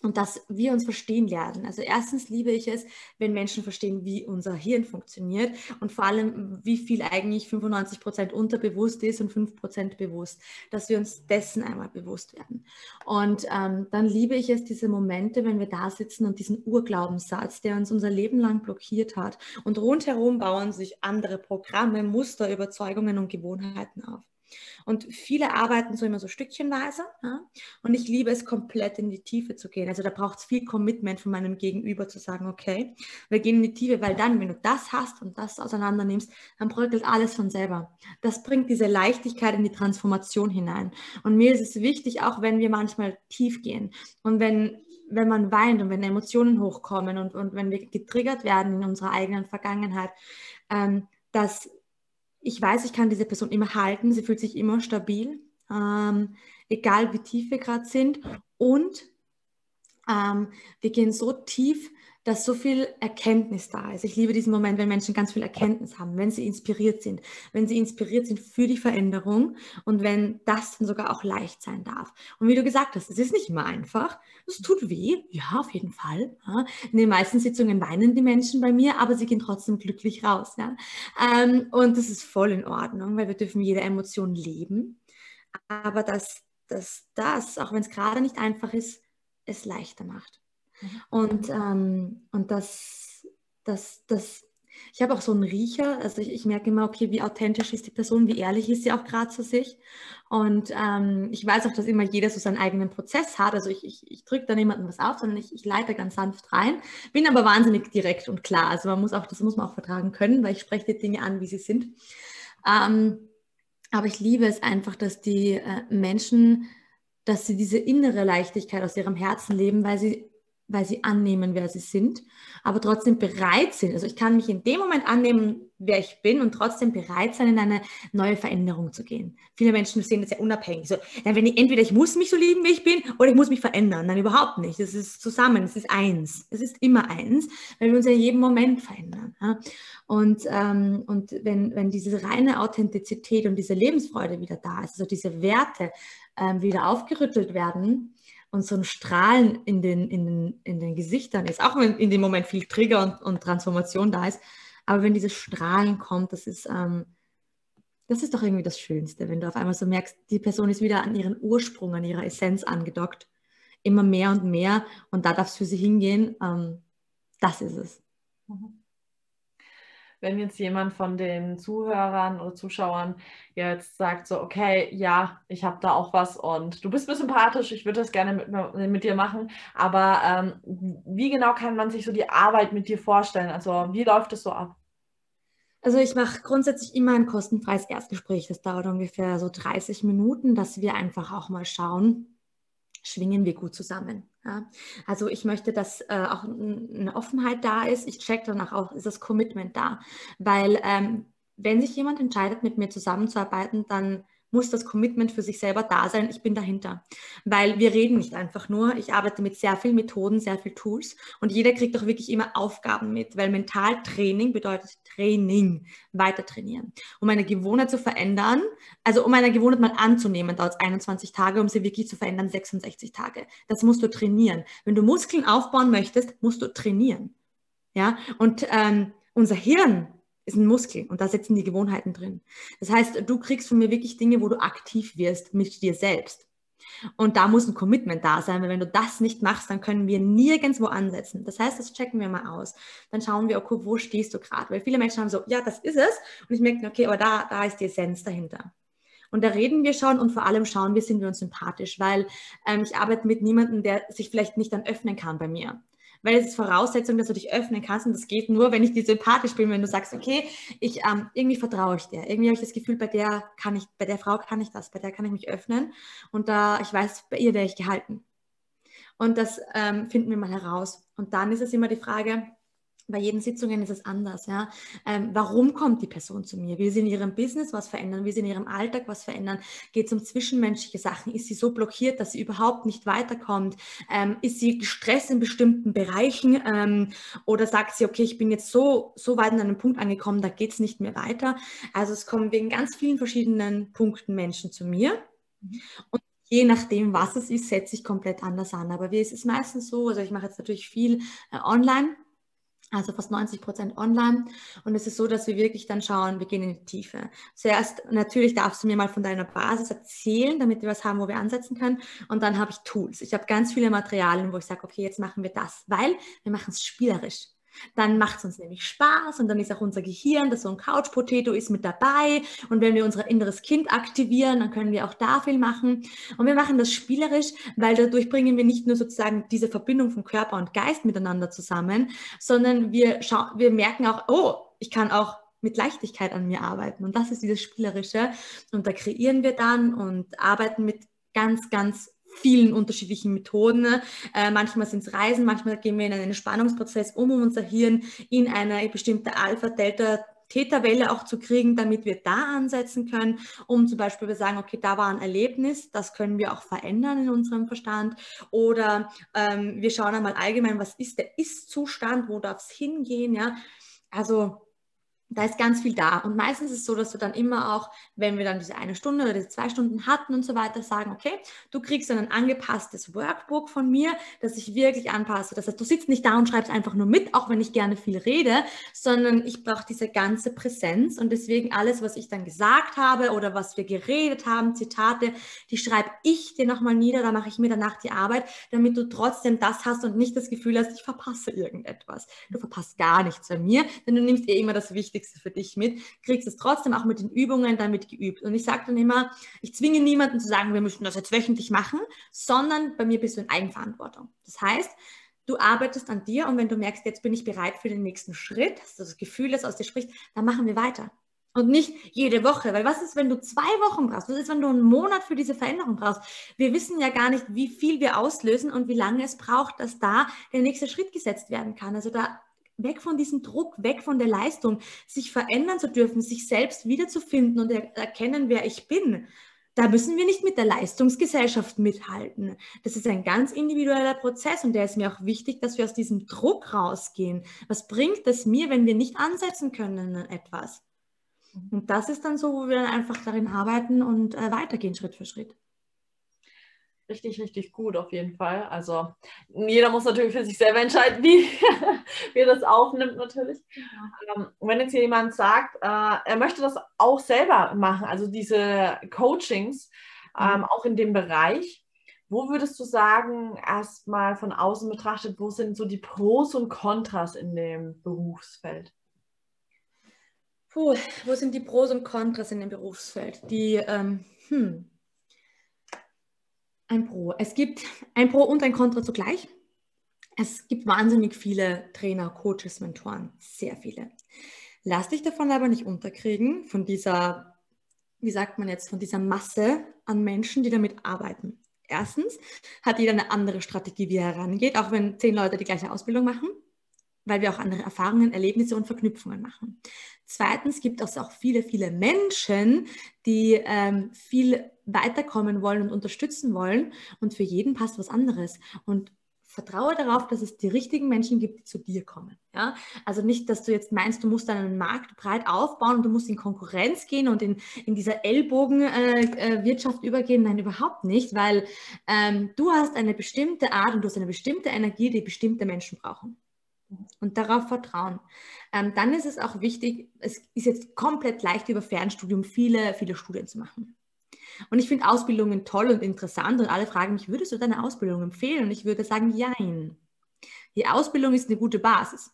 und dass wir uns verstehen lernen. Also erstens liebe ich es, wenn Menschen verstehen, wie unser Hirn funktioniert und vor allem, wie viel eigentlich 95 Prozent unterbewusst ist und 5 Prozent bewusst, dass wir uns dessen einmal bewusst werden. Und ähm, dann liebe ich es, diese Momente, wenn wir da sitzen und diesen Urglaubenssatz, der uns unser Leben lang blockiert hat und rundherum bauen sich andere Programme, Muster, Überzeugungen und Gewohnheiten auf. Und viele arbeiten so immer so stückchenweise. Ja? Und ich liebe es, komplett in die Tiefe zu gehen. Also da braucht es viel Commitment von meinem Gegenüber zu sagen, okay, wir gehen in die Tiefe, weil dann, wenn du das hast und das auseinander nimmst, dann bröckelt alles von selber. Das bringt diese Leichtigkeit in die Transformation hinein. Und mir ist es wichtig, auch wenn wir manchmal tief gehen und wenn wenn man weint und wenn Emotionen hochkommen und, und wenn wir getriggert werden in unserer eigenen Vergangenheit, ähm, dass ich weiß, ich kann diese Person immer halten, sie fühlt sich immer stabil, ähm, egal wie tief wir gerade sind. Und ähm, wir gehen so tief, dass so viel Erkenntnis da ist. Ich liebe diesen Moment, wenn Menschen ganz viel Erkenntnis haben, wenn sie inspiriert sind, wenn sie inspiriert sind für die Veränderung und wenn das dann sogar auch leicht sein darf. Und wie du gesagt hast, es ist nicht immer einfach. Es tut weh, ja, auf jeden Fall. In den meisten Sitzungen weinen die Menschen bei mir, aber sie gehen trotzdem glücklich raus. Ähm, und das ist voll in Ordnung, weil wir dürfen jede Emotion leben. Aber dass, dass das, auch wenn es gerade nicht einfach ist, es leichter macht. Und, ähm, und das, das, das, ich habe auch so einen Riecher, also ich, ich, merke immer, okay, wie authentisch ist die Person, wie ehrlich ist sie auch gerade zu sich. Und ähm, ich weiß auch, dass immer jeder so seinen eigenen Prozess hat. Also ich, ich, ich drücke da niemandem was auf, sondern ich, ich leite ganz sanft rein, bin aber wahnsinnig direkt und klar. Also man muss auch, das muss man auch vertragen können, weil ich spreche die Dinge an, wie sie sind. Ähm, aber ich liebe es einfach, dass die äh, Menschen, dass sie diese innere Leichtigkeit aus ihrem Herzen leben, weil sie weil sie annehmen, wer sie sind, aber trotzdem bereit sind. Also ich kann mich in dem Moment annehmen, wer ich bin und trotzdem bereit sein, in eine neue Veränderung zu gehen. Viele Menschen sehen das ja unabhängig. So, ja, wenn ich, entweder ich muss mich so lieben, wie ich bin, oder ich muss mich verändern. Nein, überhaupt nicht. Es ist zusammen, es ist eins. Es ist immer eins, weil wir uns in jedem Moment verändern. Ja? Und, ähm, und wenn, wenn diese reine Authentizität und diese Lebensfreude wieder da ist, also diese Werte ähm, wieder aufgerüttelt werden, und so ein Strahlen in den, in den, in den Gesichtern ist, auch wenn in dem Moment viel Trigger und, und Transformation da ist. Aber wenn dieses Strahlen kommt, das ist, ähm, das ist doch irgendwie das Schönste, wenn du auf einmal so merkst, die Person ist wieder an ihren Ursprung, an ihrer Essenz angedockt. Immer mehr und mehr und da darf es für sie hingehen. Ähm, das ist es. Mhm wenn jetzt jemand von den Zuhörern oder Zuschauern jetzt sagt so, okay, ja, ich habe da auch was und du bist mir sympathisch, ich würde das gerne mit, mit dir machen, aber ähm, wie genau kann man sich so die Arbeit mit dir vorstellen? Also wie läuft es so ab? Also ich mache grundsätzlich immer ein kostenfreies Erstgespräch. Das dauert ungefähr so 30 Minuten, dass wir einfach auch mal schauen, schwingen wir gut zusammen. Ja, also ich möchte, dass äh, auch eine Offenheit da ist. Ich check danach auch, ist das Commitment da? Weil ähm, wenn sich jemand entscheidet, mit mir zusammenzuarbeiten, dann muss das Commitment für sich selber da sein. Ich bin dahinter. Weil wir reden nicht einfach nur. Ich arbeite mit sehr vielen Methoden, sehr vielen Tools und jeder kriegt auch wirklich immer Aufgaben mit, weil Mentaltraining bedeutet Training, weiter trainieren. Um eine Gewohnheit zu verändern, also um eine Gewohnheit mal anzunehmen, dauert es 21 Tage, um sie wirklich zu verändern, 66 Tage. Das musst du trainieren. Wenn du Muskeln aufbauen möchtest, musst du trainieren. Ja, und ähm, unser Hirn ist ein Muskel und da sitzen die Gewohnheiten drin. Das heißt, du kriegst von mir wirklich Dinge, wo du aktiv wirst mit dir selbst. Und da muss ein Commitment da sein, weil wenn du das nicht machst, dann können wir nirgendwo ansetzen. Das heißt, das checken wir mal aus. Dann schauen wir, okay, wo stehst du gerade? Weil viele Menschen haben so, ja, das ist es. Und ich merke, okay, aber da, da ist die Essenz dahinter. Und da reden wir schon und vor allem schauen wir, sind wir uns sympathisch, weil ähm, ich arbeite mit niemandem, der sich vielleicht nicht dann öffnen kann bei mir weil es ist Voraussetzung, dass du dich öffnen kannst und das geht nur, wenn ich dir sympathisch bin, wenn du sagst, okay, ich ähm, irgendwie vertraue ich dir, irgendwie habe ich das Gefühl, bei der kann ich, bei der Frau kann ich das, bei der kann ich mich öffnen und da ich weiß, bei ihr wäre ich gehalten. Und das ähm, finden wir mal heraus. Und dann ist es immer die Frage, bei jeden Sitzungen ist es anders. Ja? Ähm, warum kommt die Person zu mir? Will sie in ihrem Business was verändern? Will sie in ihrem Alltag was verändern? Geht es um zwischenmenschliche Sachen? Ist sie so blockiert, dass sie überhaupt nicht weiterkommt? Ähm, ist sie gestresst in bestimmten Bereichen? Ähm, oder sagt sie, okay, ich bin jetzt so, so weit an einem Punkt angekommen, da geht es nicht mehr weiter? Also es kommen wegen ganz vielen verschiedenen Punkten Menschen zu mir. Mhm. Und je nachdem, was es ist, setze ich komplett anders an. Aber wie es ist meistens so, also ich mache jetzt natürlich viel äh, online also fast 90 Prozent online. Und es ist so, dass wir wirklich dann schauen, wir gehen in die Tiefe. Zuerst, natürlich darfst du mir mal von deiner Basis erzählen, damit wir was haben, wo wir ansetzen können. Und dann habe ich Tools. Ich habe ganz viele Materialien, wo ich sage, okay, jetzt machen wir das, weil wir machen es spielerisch. Dann macht es uns nämlich Spaß und dann ist auch unser Gehirn, das so ein Couch-Potato ist, mit dabei. Und wenn wir unser inneres Kind aktivieren, dann können wir auch da viel machen. Und wir machen das spielerisch, weil dadurch bringen wir nicht nur sozusagen diese Verbindung von Körper und Geist miteinander zusammen, sondern wir, wir merken auch, oh, ich kann auch mit Leichtigkeit an mir arbeiten. Und das ist dieses Spielerische. Und da kreieren wir dann und arbeiten mit ganz, ganz vielen unterschiedlichen Methoden. Äh, manchmal sind es Reisen, manchmal gehen wir in einen Spannungsprozess um, um unser Hirn in eine bestimmte Alpha-Delta Täterwelle auch zu kriegen, damit wir da ansetzen können, um zum Beispiel zu sagen, okay, da war ein Erlebnis, das können wir auch verändern in unserem Verstand. Oder ähm, wir schauen einmal allgemein, was ist der Ist-Zustand, wo darf es hingehen, ja. Also da ist ganz viel da. Und meistens ist es so, dass du dann immer auch, wenn wir dann diese eine Stunde oder diese zwei Stunden hatten und so weiter, sagen, okay, du kriegst dann ein angepasstes Workbook von mir, das ich wirklich anpasse. Das heißt, du sitzt nicht da und schreibst einfach nur mit, auch wenn ich gerne viel rede, sondern ich brauche diese ganze Präsenz und deswegen alles, was ich dann gesagt habe oder was wir geredet haben, Zitate, die schreibe ich dir nochmal nieder, da mache ich mir danach die Arbeit, damit du trotzdem das hast und nicht das Gefühl hast, ich verpasse irgendetwas. Du verpasst gar nichts bei mir, denn du nimmst eh immer das Wichtigste Wichtigste für dich mit, kriegst es trotzdem auch mit den Übungen damit geübt. Und ich sage dann immer, ich zwinge niemanden zu sagen, wir müssen das jetzt wöchentlich machen, sondern bei mir bist du in Eigenverantwortung. Das heißt, du arbeitest an dir und wenn du merkst, jetzt bin ich bereit für den nächsten Schritt, hast du das Gefühl, das aus dir spricht, dann machen wir weiter. Und nicht jede Woche, weil was ist, wenn du zwei Wochen brauchst? Was ist, wenn du einen Monat für diese Veränderung brauchst? Wir wissen ja gar nicht, wie viel wir auslösen und wie lange es braucht, dass da der nächste Schritt gesetzt werden kann. Also da weg von diesem Druck, weg von der Leistung, sich verändern zu dürfen, sich selbst wiederzufinden und er erkennen, wer ich bin. Da müssen wir nicht mit der Leistungsgesellschaft mithalten. Das ist ein ganz individueller Prozess und der ist mir auch wichtig, dass wir aus diesem Druck rausgehen. Was bringt es mir, wenn wir nicht ansetzen können in etwas? Und das ist dann so, wo wir dann einfach darin arbeiten und äh, weitergehen Schritt für Schritt richtig, richtig gut auf jeden Fall. Also jeder muss natürlich für sich selber entscheiden, wie, <laughs> wie er das aufnimmt natürlich. Ja. Ähm, wenn jetzt hier jemand sagt, äh, er möchte das auch selber machen, also diese Coachings, ähm, mhm. auch in dem Bereich, wo würdest du sagen, erstmal von außen betrachtet, wo sind so die Pros und Kontras in dem Berufsfeld? Puh, wo sind die Pros und Kontras in dem Berufsfeld? Die, ähm, hm, ein Pro. Es gibt <laughs> ein Pro und ein Contra zugleich. Es gibt wahnsinnig viele Trainer, Coaches, Mentoren, sehr viele. Lass dich davon aber nicht unterkriegen, von dieser, wie sagt man jetzt, von dieser Masse an Menschen, die damit arbeiten. Erstens hat jeder eine andere Strategie, wie er herangeht, auch wenn zehn Leute die gleiche Ausbildung machen, weil wir auch andere Erfahrungen, Erlebnisse und Verknüpfungen machen. Zweitens gibt es auch viele, viele Menschen, die ähm, viel weiterkommen wollen und unterstützen wollen. Und für jeden passt was anderes. Und vertraue darauf, dass es die richtigen Menschen gibt, die zu dir kommen. Ja? Also nicht, dass du jetzt meinst, du musst deinen Markt breit aufbauen und du musst in Konkurrenz gehen und in, in dieser Ellbogenwirtschaft äh, äh, übergehen. Nein, überhaupt nicht, weil ähm, du hast eine bestimmte Art und du hast eine bestimmte Energie, die bestimmte Menschen brauchen. Und darauf vertrauen. Ähm, dann ist es auch wichtig, es ist jetzt komplett leicht über Fernstudium viele, viele Studien zu machen. Und ich finde Ausbildungen toll und interessant und alle fragen mich, würdest du deine Ausbildung empfehlen? Und ich würde sagen, jein. Die Ausbildung ist eine gute Basis.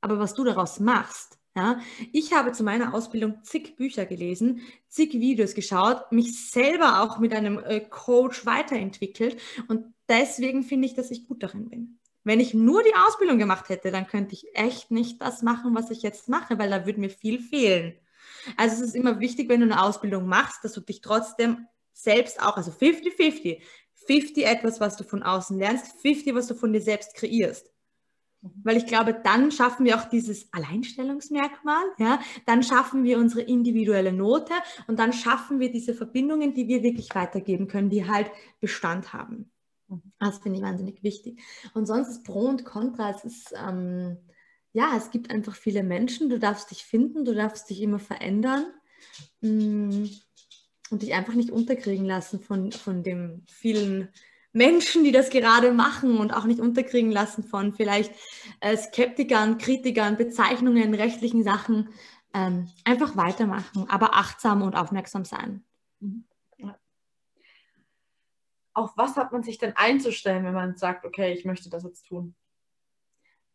Aber was du daraus machst, ja, ich habe zu meiner Ausbildung zig Bücher gelesen, zig Videos geschaut, mich selber auch mit einem äh, Coach weiterentwickelt und deswegen finde ich, dass ich gut darin bin. Wenn ich nur die Ausbildung gemacht hätte, dann könnte ich echt nicht das machen, was ich jetzt mache, weil da würde mir viel fehlen. Also es ist immer wichtig, wenn du eine Ausbildung machst, dass du dich trotzdem selbst auch, also 50-50, 50 etwas, was du von außen lernst, 50, was du von dir selbst kreierst. Weil ich glaube, dann schaffen wir auch dieses Alleinstellungsmerkmal, ja, dann schaffen wir unsere individuelle Note und dann schaffen wir diese Verbindungen, die wir wirklich weitergeben können, die halt Bestand haben. Das finde ich wahnsinnig wichtig. Und sonst ist Pro und Contra, es ist, ähm, ja, es gibt einfach viele Menschen, du darfst dich finden, du darfst dich immer verändern. Mm, und dich einfach nicht unterkriegen lassen von, von dem vielen Menschen, die das gerade machen und auch nicht unterkriegen lassen von vielleicht äh, Skeptikern, Kritikern, Bezeichnungen, rechtlichen Sachen. Ähm, einfach weitermachen, aber achtsam und aufmerksam sein. Mhm. Auf was hat man sich denn einzustellen, wenn man sagt, okay, ich möchte das jetzt tun?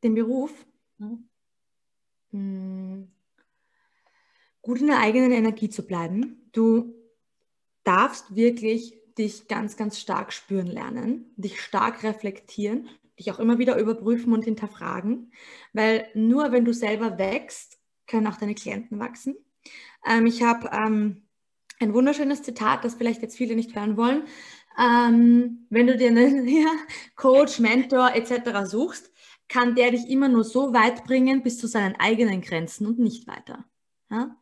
Den Beruf? Mhm. Hm. Gut in der eigenen Energie zu bleiben. Du darfst wirklich dich ganz, ganz stark spüren lernen, dich stark reflektieren, dich auch immer wieder überprüfen und hinterfragen, weil nur wenn du selber wächst, können auch deine Klienten wachsen. Ähm, ich habe ähm, ein wunderschönes Zitat, das vielleicht jetzt viele nicht hören wollen. Ähm, wenn du dir einen <laughs> ja, Coach, Mentor etc. suchst, kann der dich immer nur so weit bringen bis zu seinen eigenen Grenzen und nicht weiter. Ja?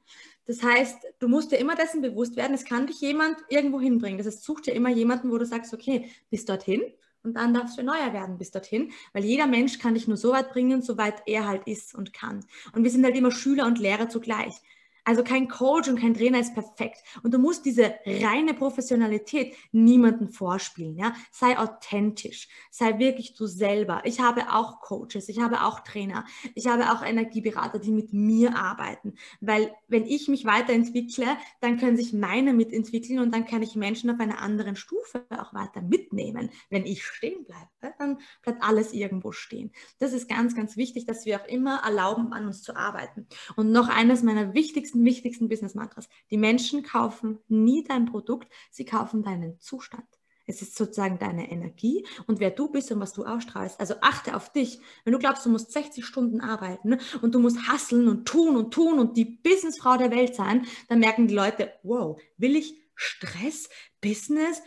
Das heißt, du musst dir immer dessen bewusst werden, es kann dich jemand irgendwo hinbringen. Das heißt, such dir immer jemanden, wo du sagst, okay, bis dorthin und dann darfst du neuer werden bis dorthin, weil jeder Mensch kann dich nur so weit bringen, soweit er halt ist und kann. Und wir sind halt immer Schüler und Lehrer zugleich. Also kein Coach und kein Trainer ist perfekt. Und du musst diese reine Professionalität niemandem vorspielen. Ja? Sei authentisch. Sei wirklich du selber. Ich habe auch Coaches, ich habe auch Trainer, ich habe auch Energieberater, die mit mir arbeiten. Weil wenn ich mich weiterentwickle, dann können sich meine mitentwickeln und dann kann ich Menschen auf einer anderen Stufe auch weiter mitnehmen. Wenn ich stehen bleibe, dann bleibt alles irgendwo stehen. Das ist ganz, ganz wichtig, dass wir auch immer erlauben, an uns zu arbeiten. Und noch eines meiner wichtigsten wichtigsten, wichtigsten Business-Mantras. Die Menschen kaufen nie dein Produkt, sie kaufen deinen Zustand. Es ist sozusagen deine Energie und wer du bist und was du ausstrahlst. Also achte auf dich. Wenn du glaubst, du musst 60 Stunden arbeiten und du musst hasseln und tun und tun und die Businessfrau der Welt sein, dann merken die Leute, wow, will ich Stress, Business,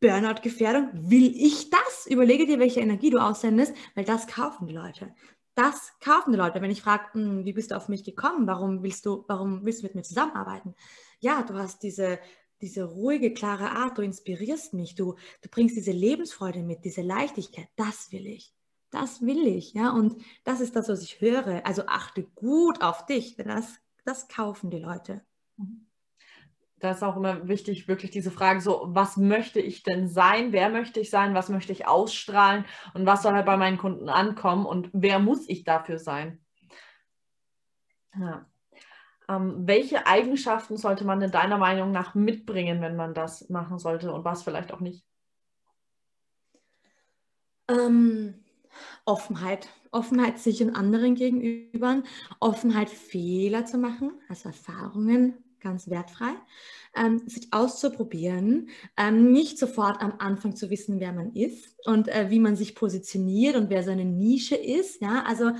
Burnout-Gefährdung? Will ich das? Überlege dir, welche Energie du aussendest, weil das kaufen die Leute das kaufen die Leute. Wenn ich frage, hm, wie bist du auf mich gekommen? Warum willst du, warum willst du mit mir zusammenarbeiten? Ja, du hast diese, diese ruhige, klare Art, du inspirierst mich, du, du bringst diese Lebensfreude mit, diese Leichtigkeit. Das will ich. Das will ich, ja. Und das ist das, was ich höre. Also achte gut auf dich, denn das, das kaufen die Leute. Mhm da ist auch immer wichtig, wirklich diese Frage so, was möchte ich denn sein? Wer möchte ich sein? Was möchte ich ausstrahlen? Und was soll halt bei meinen Kunden ankommen? Und wer muss ich dafür sein? Ja. Ähm, welche Eigenschaften sollte man in deiner Meinung nach mitbringen, wenn man das machen sollte und was vielleicht auch nicht? Ähm, Offenheit. Offenheit sich und anderen gegenüber. Offenheit, Fehler zu machen, also Erfahrungen ganz wertfrei, ähm, sich auszuprobieren, ähm, nicht sofort am Anfang zu wissen, wer man ist und äh, wie man sich positioniert und wer seine Nische ist. Ja, also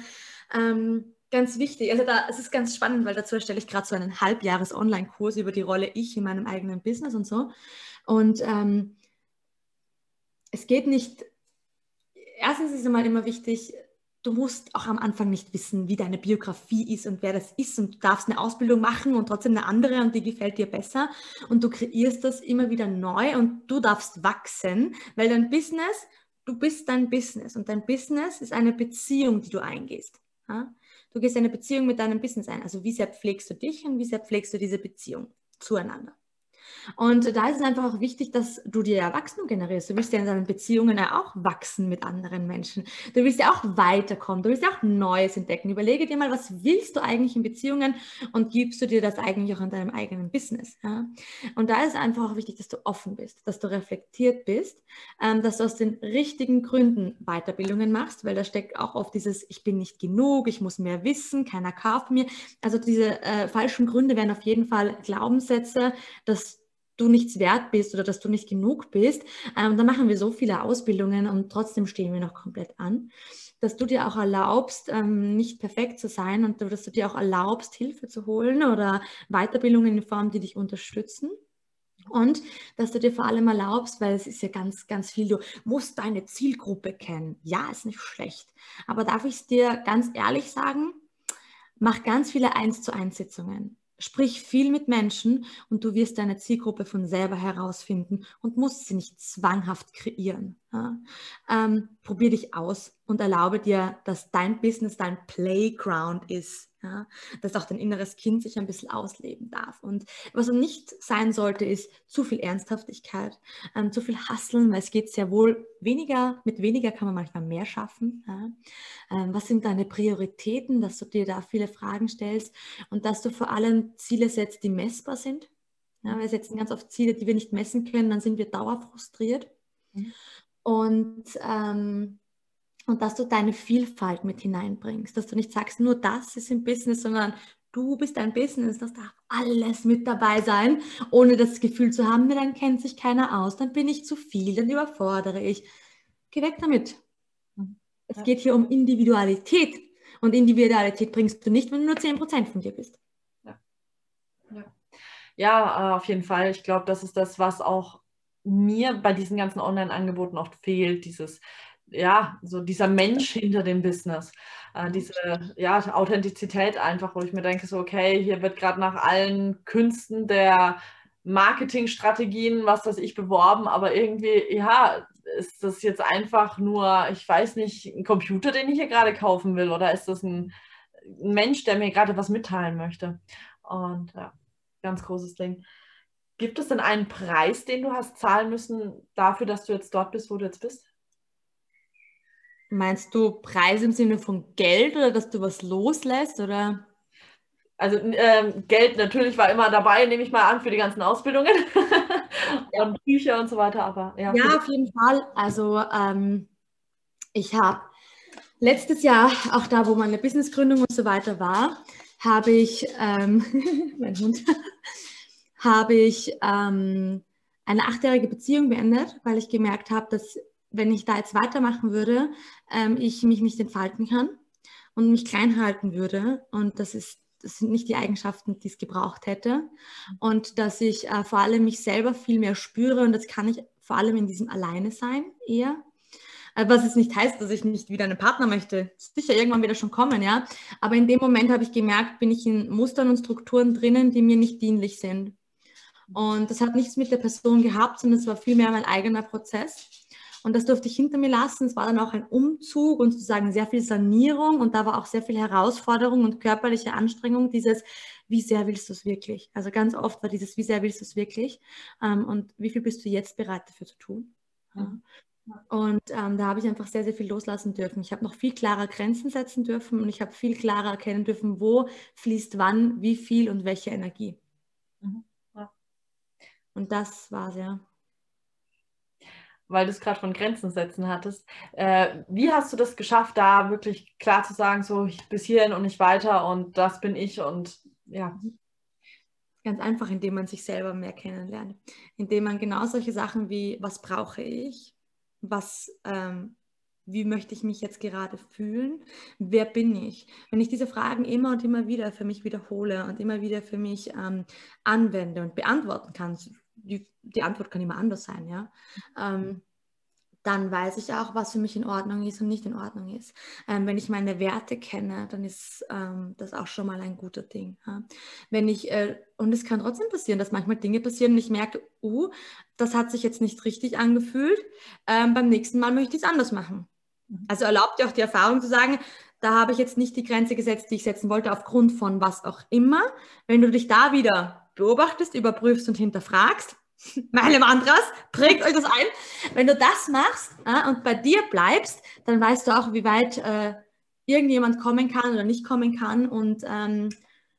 ähm, ganz wichtig. Also da, es ist ganz spannend, weil dazu erstelle ich gerade so einen Halbjahres-Online-Kurs über die Rolle ich in meinem eigenen Business und so. Und ähm, es geht nicht, erstens ist es immer wichtig, du musst auch am Anfang nicht wissen, wie deine Biografie ist und wer das ist und du darfst eine Ausbildung machen und trotzdem eine andere und die gefällt dir besser und du kreierst das immer wieder neu und du darfst wachsen, weil dein Business, du bist dein Business und dein Business ist eine Beziehung, die du eingehst. Du gehst eine Beziehung mit deinem Business ein. Also wie sehr pflegst du dich und wie sehr pflegst du diese Beziehung zueinander. Und da ist es einfach auch wichtig, dass du dir Erwachsene generierst. Du willst ja in deinen Beziehungen ja auch wachsen mit anderen Menschen. Du willst ja auch weiterkommen. Du willst ja auch Neues entdecken. Überlege dir mal, was willst du eigentlich in Beziehungen und gibst du dir das eigentlich auch in deinem eigenen Business. Ja? Und da ist es einfach auch wichtig, dass du offen bist, dass du reflektiert bist, ähm, dass du aus den richtigen Gründen Weiterbildungen machst, weil da steckt auch oft dieses, ich bin nicht genug, ich muss mehr wissen, keiner kauft mir. Also diese äh, falschen Gründe wären auf jeden Fall Glaubenssätze, dass du nichts wert bist oder dass du nicht genug bist. Ähm, dann machen wir so viele Ausbildungen und trotzdem stehen wir noch komplett an. Dass du dir auch erlaubst, ähm, nicht perfekt zu sein und dass du dir auch erlaubst, Hilfe zu holen oder Weiterbildungen in Form, die dich unterstützen. Und dass du dir vor allem erlaubst, weil es ist ja ganz, ganz viel, du musst deine Zielgruppe kennen. Ja, ist nicht schlecht. Aber darf ich es dir ganz ehrlich sagen? Mach ganz viele Eins zu eins Sitzungen. Sprich viel mit Menschen und du wirst deine Zielgruppe von selber herausfinden und musst sie nicht zwanghaft kreieren. Ja? Ähm, probier dich aus und erlaube dir, dass dein Business dein Playground ist. Ja? Dass auch dein inneres Kind sich ein bisschen ausleben darf. Und was nicht sein sollte, ist zu viel Ernsthaftigkeit, ähm, zu viel Hasseln, weil es geht sehr wohl weniger, mit weniger kann man manchmal mehr schaffen. Ja? Ähm, was sind deine Prioritäten, dass du dir da viele Fragen stellst und dass du vor allem Ziele setzt, die messbar sind. Ja, wir setzen ganz oft Ziele, die wir nicht messen können, dann sind wir dauerfrustriert. Mhm. Und, ähm, und dass du deine Vielfalt mit hineinbringst, dass du nicht sagst, nur das ist im Business, sondern du bist ein Business, das darf alles mit dabei sein, ohne das Gefühl zu haben, dann kennt sich keiner aus, dann bin ich zu viel, dann überfordere ich. Geh weg damit. Es geht hier um Individualität. Und Individualität bringst du nicht, wenn du nur 10% von dir bist. Ja, ja. ja auf jeden Fall. Ich glaube, das ist das, was auch mir bei diesen ganzen Online-Angeboten oft fehlt, dieses, ja, so dieser Mensch hinter dem Business, äh, diese ja, Authentizität einfach, wo ich mir denke, so, okay, hier wird gerade nach allen Künsten der Marketingstrategien, was das ich beworben, aber irgendwie, ja, ist das jetzt einfach nur, ich weiß nicht, ein Computer, den ich hier gerade kaufen will, oder ist das ein, ein Mensch, der mir gerade was mitteilen möchte? Und ja, ganz großes Ding. Gibt es denn einen Preis, den du hast zahlen müssen dafür, dass du jetzt dort bist, wo du jetzt bist? Meinst du Preis im Sinne von Geld oder dass du was loslässt oder? Also ähm, Geld natürlich war immer dabei, nehme ich mal an, für die ganzen Ausbildungen <laughs> ja. und Bücher und so weiter. Aber ja, ja auf jeden Fall. Also ähm, ich habe letztes Jahr, auch da, wo meine Businessgründung und so weiter war, habe ich, ähm, <laughs> mein Hund, habe ich ähm, eine achtjährige Beziehung beendet, weil ich gemerkt habe, dass wenn ich da jetzt weitermachen würde, ähm, ich mich nicht entfalten kann und mich klein halten würde. Und das ist das sind nicht die Eigenschaften, die es gebraucht hätte. Und dass ich äh, vor allem mich selber viel mehr spüre und das kann ich vor allem in diesem Alleine sein eher. Äh, was es nicht heißt, dass ich nicht wieder einen Partner möchte. Sicher irgendwann wieder schon kommen, ja. Aber in dem Moment habe ich gemerkt, bin ich in Mustern und Strukturen drinnen, die mir nicht dienlich sind. Und das hat nichts mit der Person gehabt, sondern es war vielmehr mein eigener Prozess. Und das durfte ich hinter mir lassen. Es war dann auch ein Umzug und sozusagen sehr viel Sanierung und da war auch sehr viel Herausforderung und körperliche Anstrengung. Dieses, wie sehr willst du es wirklich? Also ganz oft war dieses, wie sehr willst du es wirklich? Ähm, und wie viel bist du jetzt bereit dafür zu tun? Ja. Und ähm, da habe ich einfach sehr, sehr viel loslassen dürfen. Ich habe noch viel klarer Grenzen setzen dürfen und ich habe viel klarer erkennen dürfen, wo fließt wann, wie viel und welche Energie. Und das war sehr. Weil du es gerade von Grenzen setzen hattest. Äh, wie hast du das geschafft, da wirklich klar zu sagen, so bis hierhin und nicht weiter und das bin ich und ja. Ganz einfach, indem man sich selber mehr kennenlernt. Indem man genau solche Sachen wie, was brauche ich? Was, ähm, wie möchte ich mich jetzt gerade fühlen? Wer bin ich? Wenn ich diese Fragen immer und immer wieder für mich wiederhole und immer wieder für mich ähm, anwende und beantworten kann, die, die, Antwort kann immer anders sein, ja. Ähm, dann weiß ich auch, was für mich in Ordnung ist und nicht in Ordnung ist. Ähm, wenn ich meine Werte kenne, dann ist ähm, das auch schon mal ein guter Ding. Ja? Wenn ich, äh, und es kann trotzdem passieren, dass manchmal Dinge passieren und ich merke, uh, das hat sich jetzt nicht richtig angefühlt, ähm, beim nächsten Mal möchte ich es anders machen. Mhm. Also erlaubt dir auch die Erfahrung zu sagen, da habe ich jetzt nicht die Grenze gesetzt, die ich setzen wollte, aufgrund von was auch immer. Wenn du dich da wieder beobachtest, überprüfst und hinterfragst, <laughs> meine Mantras, prägt euch das ein. Wenn du das machst äh, und bei dir bleibst, dann weißt du auch, wie weit äh, irgendjemand kommen kann oder nicht kommen kann. Und ähm,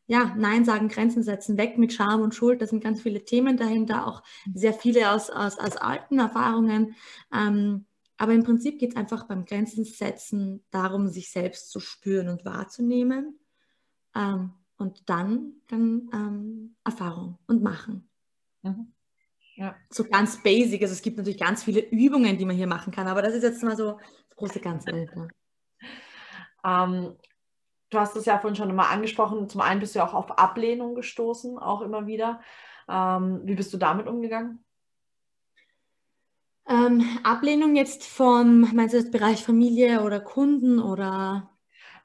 ja, Nein sagen, Grenzen setzen, weg mit Scham und Schuld. Da sind ganz viele Themen dahinter, auch sehr viele aus, aus, aus alten Erfahrungen. Ähm, aber im Prinzip geht es einfach beim Grenzen setzen darum, sich selbst zu spüren und wahrzunehmen. Ähm, und dann, dann ähm, Erfahrung und machen. Mhm. Ja. So ganz basic. Also es gibt natürlich ganz viele Übungen, die man hier machen kann, aber das ist jetzt mal so das große Ganze. ähm, du hast es ja vorhin schon immer angesprochen. Zum einen bist du ja auch auf Ablehnung gestoßen, auch immer wieder. Ähm, wie bist du damit umgegangen? Ähm, Ablehnung jetzt vom, meinst du das Bereich Familie oder Kunden oder?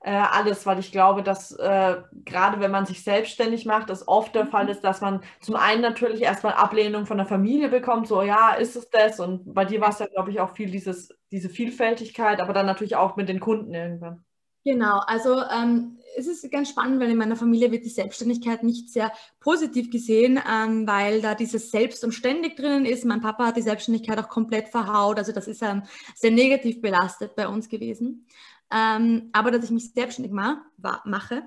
Äh, alles, weil ich glaube, dass äh, gerade wenn man sich selbstständig macht, es oft der Fall ist, dass man zum einen natürlich erstmal Ablehnung von der Familie bekommt, so ja, ist es das? Und bei dir war es ja, glaube ich, auch viel dieses, diese Vielfältigkeit, aber dann natürlich auch mit den Kunden irgendwann. Genau, also ähm, es ist ganz spannend, weil in meiner Familie wird die Selbstständigkeit nicht sehr positiv gesehen, ähm, weil da dieses Selbst und ständig drinnen ist. Mein Papa hat die Selbstständigkeit auch komplett verhaut, also das ist ähm, sehr negativ belastet bei uns gewesen. Ähm, aber dass ich mich selbstständig ma war, mache,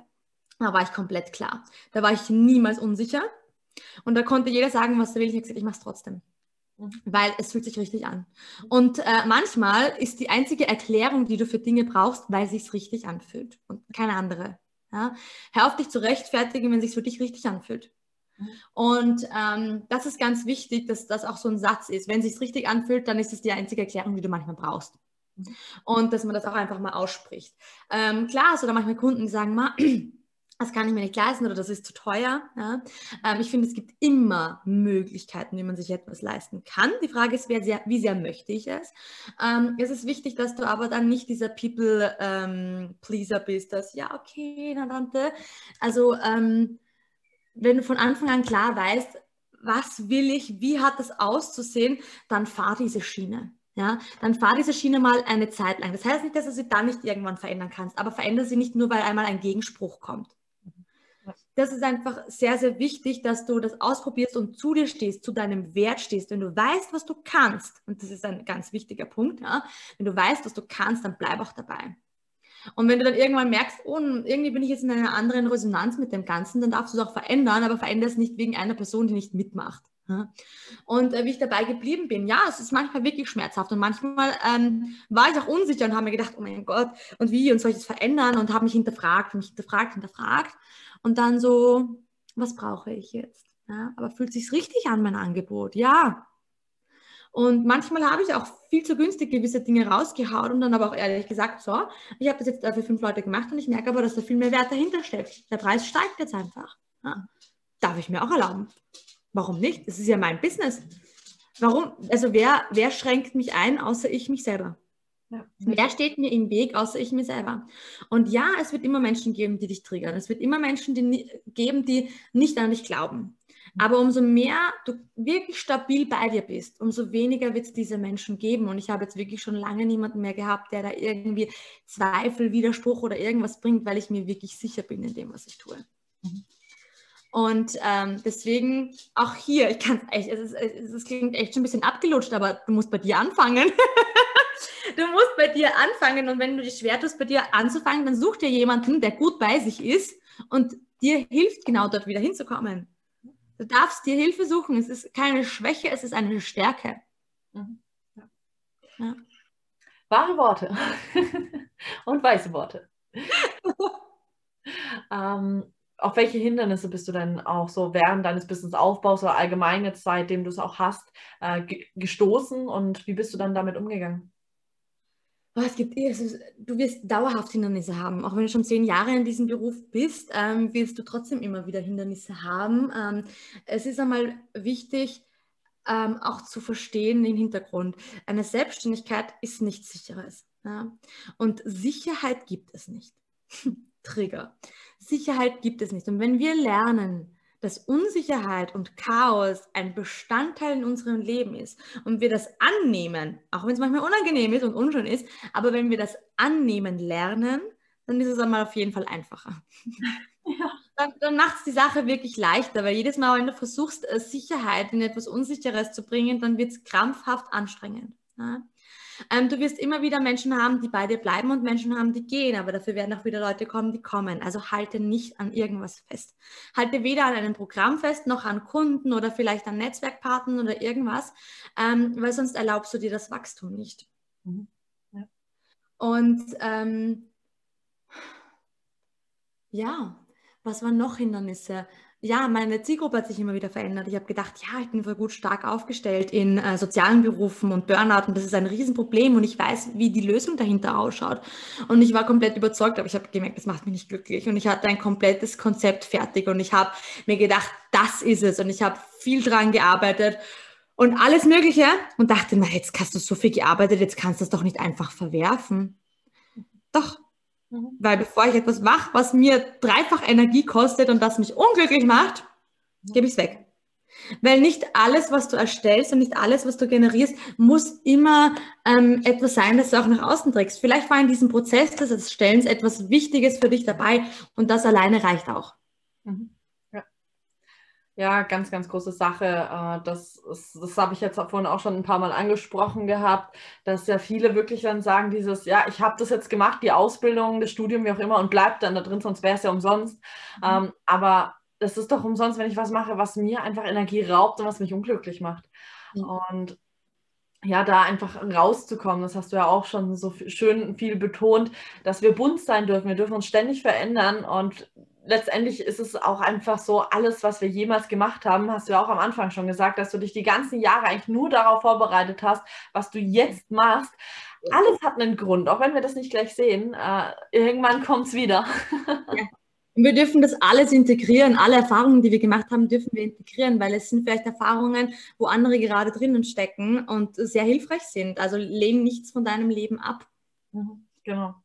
da war ich komplett klar. Da war ich niemals unsicher und da konnte jeder sagen, was er will. Ich habe gesagt, ich mache es trotzdem. Mhm. Weil es fühlt sich richtig an. Und äh, manchmal ist die einzige Erklärung, die du für Dinge brauchst, weil es sich richtig anfühlt und keine andere. Ja? Hör auf dich zu rechtfertigen, wenn es sich für dich richtig anfühlt. Mhm. Und ähm, das ist ganz wichtig, dass das auch so ein Satz ist. Wenn es sich richtig anfühlt, dann ist es die einzige Erklärung, die du manchmal brauchst. Und dass man das auch einfach mal ausspricht. Ähm, klar, so da manchmal Kunden, die sagen, ma, <clears throat> das kann ich mir nicht leisten oder das ist zu teuer. Ja. Ähm, ich finde, es gibt immer Möglichkeiten, wie man sich etwas leisten kann. Die Frage ist, sehr, wie sehr möchte ich es? Ähm, es ist wichtig, dass du aber dann nicht dieser People-Pleaser ähm, bist, dass, ja, okay, na Tante. Also, ähm, wenn du von Anfang an klar weißt, was will ich, wie hat das auszusehen, dann fahr diese Schiene. Ja, dann fahr diese Schiene mal eine Zeit lang. Das heißt nicht, dass du sie dann nicht irgendwann verändern kannst, aber verändere sie nicht nur, weil einmal ein Gegenspruch kommt das ist einfach sehr, sehr wichtig, dass du das ausprobierst und zu dir stehst, zu deinem Wert stehst. Wenn du weißt, was du kannst, und das ist ein ganz wichtiger Punkt, ja, wenn du weißt, was du kannst, dann bleib auch dabei. Und wenn du dann irgendwann merkst, oh, irgendwie bin ich jetzt in einer anderen Resonanz mit dem Ganzen, dann darfst du es auch verändern, aber veränder es nicht wegen einer Person, die nicht mitmacht. Und äh, wie ich dabei geblieben bin, ja, es ist manchmal wirklich schmerzhaft und manchmal ähm, war ich auch unsicher und habe mir gedacht, oh mein Gott, und wie und soll ich das verändern und habe mich hinterfragt, mich hinterfragt, hinterfragt und dann so, was brauche ich jetzt? Ja, aber fühlt sich richtig an, mein Angebot? Ja. Und manchmal habe ich auch viel zu günstig gewisse Dinge rausgehauen und dann aber auch ehrlich gesagt, so, ich habe das jetzt für fünf Leute gemacht und ich merke aber, dass da viel mehr Wert dahinter steckt. Der Preis steigt jetzt einfach. Ja. Darf ich mir auch erlauben. Warum nicht? Das ist ja mein Business. Warum? Also wer, wer schränkt mich ein, außer ich mich selber? Ja. Wer steht mir im Weg, außer ich mir selber? Und ja, es wird immer Menschen geben, die dich triggern. Es wird immer Menschen die, geben, die nicht an dich glauben. Aber umso mehr du wirklich stabil bei dir bist, umso weniger wird es diese Menschen geben. Und ich habe jetzt wirklich schon lange niemanden mehr gehabt, der da irgendwie Zweifel, Widerspruch oder irgendwas bringt, weil ich mir wirklich sicher bin in dem, was ich tue. Mhm. Und ähm, deswegen auch hier, ich kann echt, es, ist, es klingt echt schon ein bisschen abgelutscht, aber du musst bei dir anfangen. <laughs> du musst bei dir anfangen und wenn du dich schwer tust, bei dir anzufangen, dann such dir jemanden, der gut bei sich ist und dir hilft, genau dort wieder hinzukommen. Du darfst dir Hilfe suchen. Es ist keine Schwäche, es ist eine Stärke. Mhm. Ja. Ja. Wahre Worte <laughs> und weiße Worte. <laughs> ähm, auf welche Hindernisse bist du denn auch so während deines Businessaufbaus oder allgemein jetzt seitdem du es auch hast, äh, gestoßen und wie bist du dann damit umgegangen? Oh, es gibt, ist, du wirst dauerhaft Hindernisse haben. Auch wenn du schon zehn Jahre in diesem Beruf bist, ähm, wirst du trotzdem immer wieder Hindernisse haben. Ähm, es ist einmal wichtig, ähm, auch zu verstehen den Hintergrund. Eine Selbstständigkeit ist nichts Sicheres. Ja? Und Sicherheit gibt es nicht. <laughs> Trigger. Sicherheit gibt es nicht. Und wenn wir lernen, dass Unsicherheit und Chaos ein Bestandteil in unserem Leben ist und wir das annehmen, auch wenn es manchmal unangenehm ist und unschön ist, aber wenn wir das annehmen lernen, dann ist es einmal auf jeden Fall einfacher. <laughs> Ja. Dann, dann macht es die Sache wirklich leichter, weil jedes Mal, wenn du versuchst, äh, Sicherheit in etwas Unsicheres zu bringen, dann wird es krampfhaft anstrengend. Ja? Ähm, du wirst immer wieder Menschen haben, die bei dir bleiben und Menschen haben, die gehen, aber dafür werden auch wieder Leute kommen, die kommen. Also halte nicht an irgendwas fest. Halte weder an einem Programm fest, noch an Kunden oder vielleicht an Netzwerkpartnern oder irgendwas, ähm, weil sonst erlaubst du dir das Wachstum nicht. Mhm. Ja. Und ähm, ja, was waren noch Hindernisse? Ja, meine Zielgruppe hat sich immer wieder verändert. Ich habe gedacht, ja, ich bin voll gut stark aufgestellt in äh, sozialen Berufen und Burnout und das ist ein Riesenproblem und ich weiß, wie die Lösung dahinter ausschaut. Und ich war komplett überzeugt, aber ich habe gemerkt, das macht mich nicht glücklich und ich hatte ein komplettes Konzept fertig und ich habe mir gedacht, das ist es und ich habe viel dran gearbeitet und alles Mögliche und dachte, na, jetzt hast du so viel gearbeitet, jetzt kannst du das doch nicht einfach verwerfen. Doch, Mhm. Weil bevor ich etwas mache, was mir dreifach Energie kostet und das mich unglücklich macht, mhm. gebe ich es weg. Weil nicht alles, was du erstellst und nicht alles, was du generierst, muss immer ähm, etwas sein, das du auch nach außen trägst. Vielleicht war in diesem Prozess des Erstellens etwas Wichtiges für dich dabei und das alleine reicht auch. Mhm. Ja, ganz, ganz große Sache. Äh, das, das, das habe ich jetzt vorhin auch schon ein paar Mal angesprochen gehabt, dass ja viele wirklich dann sagen, dieses, ja, ich habe das jetzt gemacht, die Ausbildung, das Studium, wie auch immer, und bleibt dann da drin, sonst wäre es ja umsonst. Mhm. Ähm, aber es ist doch umsonst, wenn ich was mache, was mir einfach Energie raubt und was mich unglücklich macht. Mhm. Und ja, da einfach rauszukommen, das hast du ja auch schon so schön viel betont, dass wir bunt sein dürfen. Wir dürfen uns ständig verändern und letztendlich ist es auch einfach so, alles, was wir jemals gemacht haben, hast du ja auch am Anfang schon gesagt, dass du dich die ganzen Jahre eigentlich nur darauf vorbereitet hast, was du jetzt machst. Alles hat einen Grund, auch wenn wir das nicht gleich sehen. Äh, irgendwann kommt es wieder. Ja. <laughs> Und wir dürfen das alles integrieren. Alle Erfahrungen, die wir gemacht haben, dürfen wir integrieren, weil es sind vielleicht Erfahrungen, wo andere gerade drinnen stecken und sehr hilfreich sind. Also lehn nichts von deinem Leben ab. Mhm, genau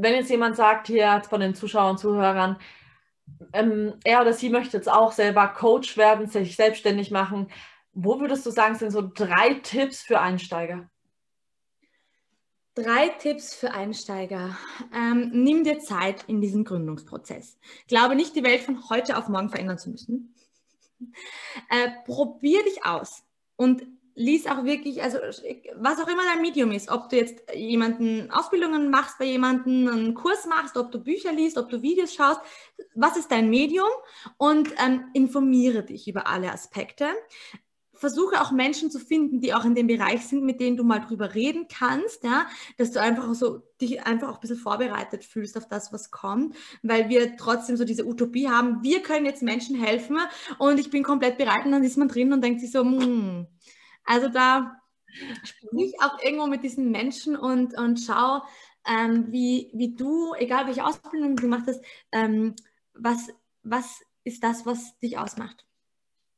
wenn jetzt jemand sagt, hier von den Zuschauern und Zuhörern, ähm, er oder sie möchte jetzt auch selber Coach werden, sich selbstständig machen, wo würdest du sagen, sind so drei Tipps für Einsteiger? Drei Tipps für Einsteiger. Ähm, nimm dir Zeit in diesem Gründungsprozess. Glaube nicht, die Welt von heute auf morgen verändern zu müssen. Äh, probier dich aus und lies auch wirklich, also was auch immer dein Medium ist, ob du jetzt jemanden Ausbildungen machst bei jemandem, einen Kurs machst, ob du Bücher liest, ob du Videos schaust, was ist dein Medium und ähm, informiere dich über alle Aspekte. Versuche auch Menschen zu finden, die auch in dem Bereich sind, mit denen du mal drüber reden kannst, ja, dass du einfach so dich einfach auch ein bisschen vorbereitet fühlst auf das, was kommt, weil wir trotzdem so diese Utopie haben, wir können jetzt Menschen helfen und ich bin komplett bereit und dann ist man drin und denkt sich so, hm, also da sprich auch irgendwo mit diesen Menschen und, und schau, ähm, wie, wie du, egal welche Ausbildung du gemacht hast, ähm, was, was ist das, was dich ausmacht.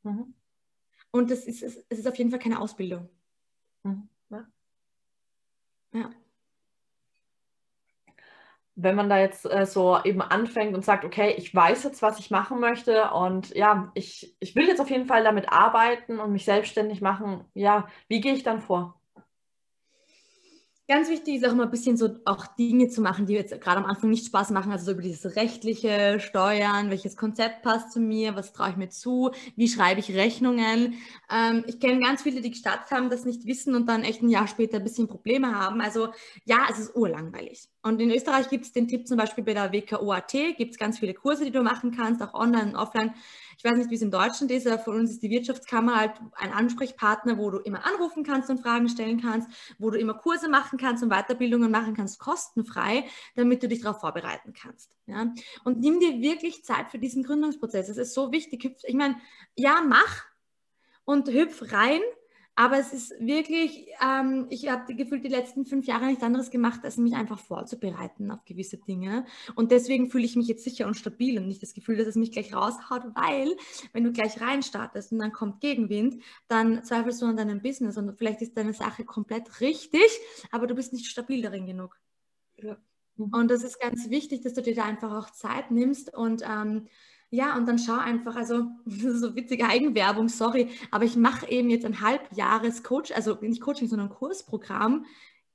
Mhm. Und das ist, es ist auf jeden Fall keine Ausbildung. Mhm. Ja. ja wenn man da jetzt äh, so eben anfängt und sagt, okay, ich weiß jetzt, was ich machen möchte und ja, ich, ich will jetzt auf jeden Fall damit arbeiten und mich selbstständig machen, ja, wie gehe ich dann vor? Ganz wichtig ist auch immer ein bisschen so auch Dinge zu machen, die jetzt gerade am Anfang nicht Spaß machen, also so über dieses rechtliche Steuern, welches Konzept passt zu mir, was traue ich mir zu, wie schreibe ich Rechnungen. Ähm, ich kenne ganz viele, die gestartet haben, das nicht wissen und dann echt ein Jahr später ein bisschen Probleme haben. Also ja, es ist urlangweilig. Und in Österreich gibt es den Tipp zum Beispiel bei der WKOAT, gibt es ganz viele Kurse, die du machen kannst, auch online und offline. Ich weiß nicht, wie es in Deutschland ist, aber für uns ist die Wirtschaftskammer halt ein Ansprechpartner, wo du immer anrufen kannst und Fragen stellen kannst, wo du immer Kurse machen kannst und Weiterbildungen machen kannst, kostenfrei, damit du dich darauf vorbereiten kannst. Ja? Und nimm dir wirklich Zeit für diesen Gründungsprozess. Es ist so wichtig. Ich meine, ja, mach und hüpf rein, aber es ist wirklich, ähm, ich habe gefühlt die letzten fünf Jahre nichts anderes gemacht, als mich einfach vorzubereiten auf gewisse Dinge. Und deswegen fühle ich mich jetzt sicher und stabil und nicht das Gefühl, dass es mich gleich raushaut, weil wenn du gleich reinstartest und dann kommt Gegenwind, dann zweifelst du an deinem Business und vielleicht ist deine Sache komplett richtig, aber du bist nicht stabil darin genug. Ja. Und das ist ganz wichtig, dass du dir da einfach auch Zeit nimmst und ähm, ja, und dann schau einfach, also <laughs> so witzige Eigenwerbung, sorry, aber ich mache eben jetzt ein halbjahres Coach, also nicht Coaching, sondern Kursprogramm,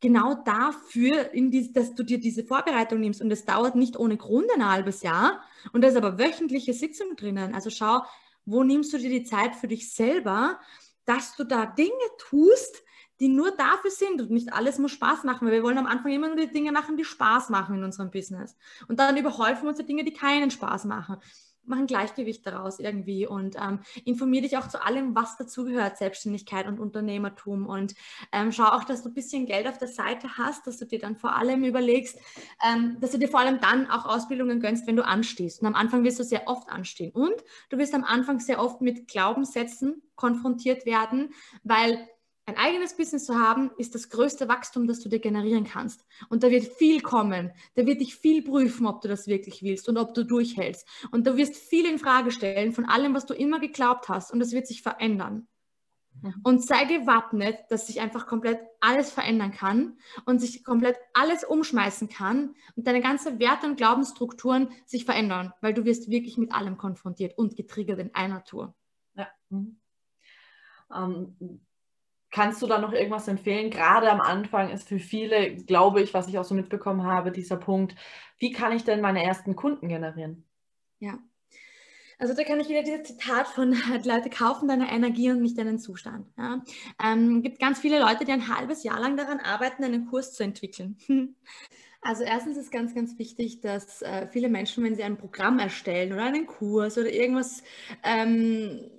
genau dafür, die, dass du dir diese Vorbereitung nimmst. Und es dauert nicht ohne Grund ein halbes Jahr. Und da ist aber wöchentliche Sitzung drinnen. Also schau, wo nimmst du dir die Zeit für dich selber, dass du da Dinge tust, die nur dafür sind und nicht alles muss Spaß machen, weil wir wollen am Anfang immer nur die Dinge machen, die Spaß machen in unserem Business. Und dann überhäufen wir uns die Dinge, die keinen Spaß machen mach ein Gleichgewicht daraus irgendwie und ähm, informiere dich auch zu allem, was dazugehört, Selbstständigkeit und Unternehmertum und ähm, schau auch, dass du ein bisschen Geld auf der Seite hast, dass du dir dann vor allem überlegst, ähm, dass du dir vor allem dann auch Ausbildungen gönnst, wenn du anstehst. Und am Anfang wirst du sehr oft anstehen und du wirst am Anfang sehr oft mit Glaubenssätzen konfrontiert werden, weil ein eigenes Business zu haben, ist das größte Wachstum, das du dir generieren kannst. Und da wird viel kommen. Da wird dich viel prüfen, ob du das wirklich willst und ob du durchhältst. Und du wirst viel in Frage stellen von allem, was du immer geglaubt hast. Und das wird sich verändern. Und sei gewappnet, dass sich einfach komplett alles verändern kann und sich komplett alles umschmeißen kann und deine ganze Werte und Glaubensstrukturen sich verändern, weil du wirst wirklich mit allem konfrontiert und getriggert in einer Tour. Ja. Mhm. Ähm, kannst du da noch irgendwas empfehlen? Gerade am Anfang ist für viele, glaube ich, was ich auch so mitbekommen habe, dieser Punkt, wie kann ich denn meine ersten Kunden generieren? Ja, also da kann ich wieder dieses Zitat von <laughs> Leute kaufen deine Energie und nicht deinen Zustand. Ja. Ähm, gibt ganz viele Leute, die ein halbes Jahr lang daran arbeiten, einen Kurs zu entwickeln. <laughs> Also erstens ist ganz, ganz wichtig, dass äh, viele Menschen, wenn sie ein Programm erstellen oder einen Kurs oder irgendwas, ähm,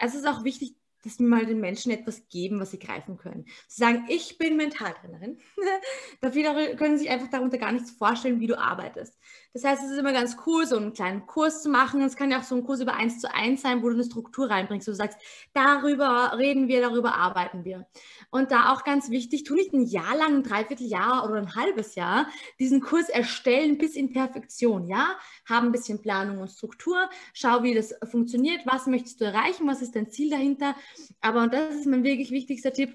es ist auch wichtig, dass wir mal den Menschen etwas geben, was sie greifen können. Sie sagen, ich bin Mentaltrainerin. <laughs> Viele können sich einfach darunter gar nichts vorstellen, wie du arbeitest. Das heißt, es ist immer ganz cool, so einen kleinen Kurs zu machen. Es kann ja auch so ein Kurs über eins zu eins sein, wo du eine Struktur reinbringst. Wo du sagst, darüber reden wir, darüber arbeiten wir. Und da auch ganz wichtig, tu nicht ein Jahr lang, ein Dreivierteljahr oder ein halbes Jahr diesen Kurs erstellen bis in Perfektion. Ja, haben ein bisschen Planung und Struktur, schau, wie das funktioniert, was möchtest du erreichen, was ist dein Ziel dahinter. Aber, und das ist mein wirklich wichtigster Tipp,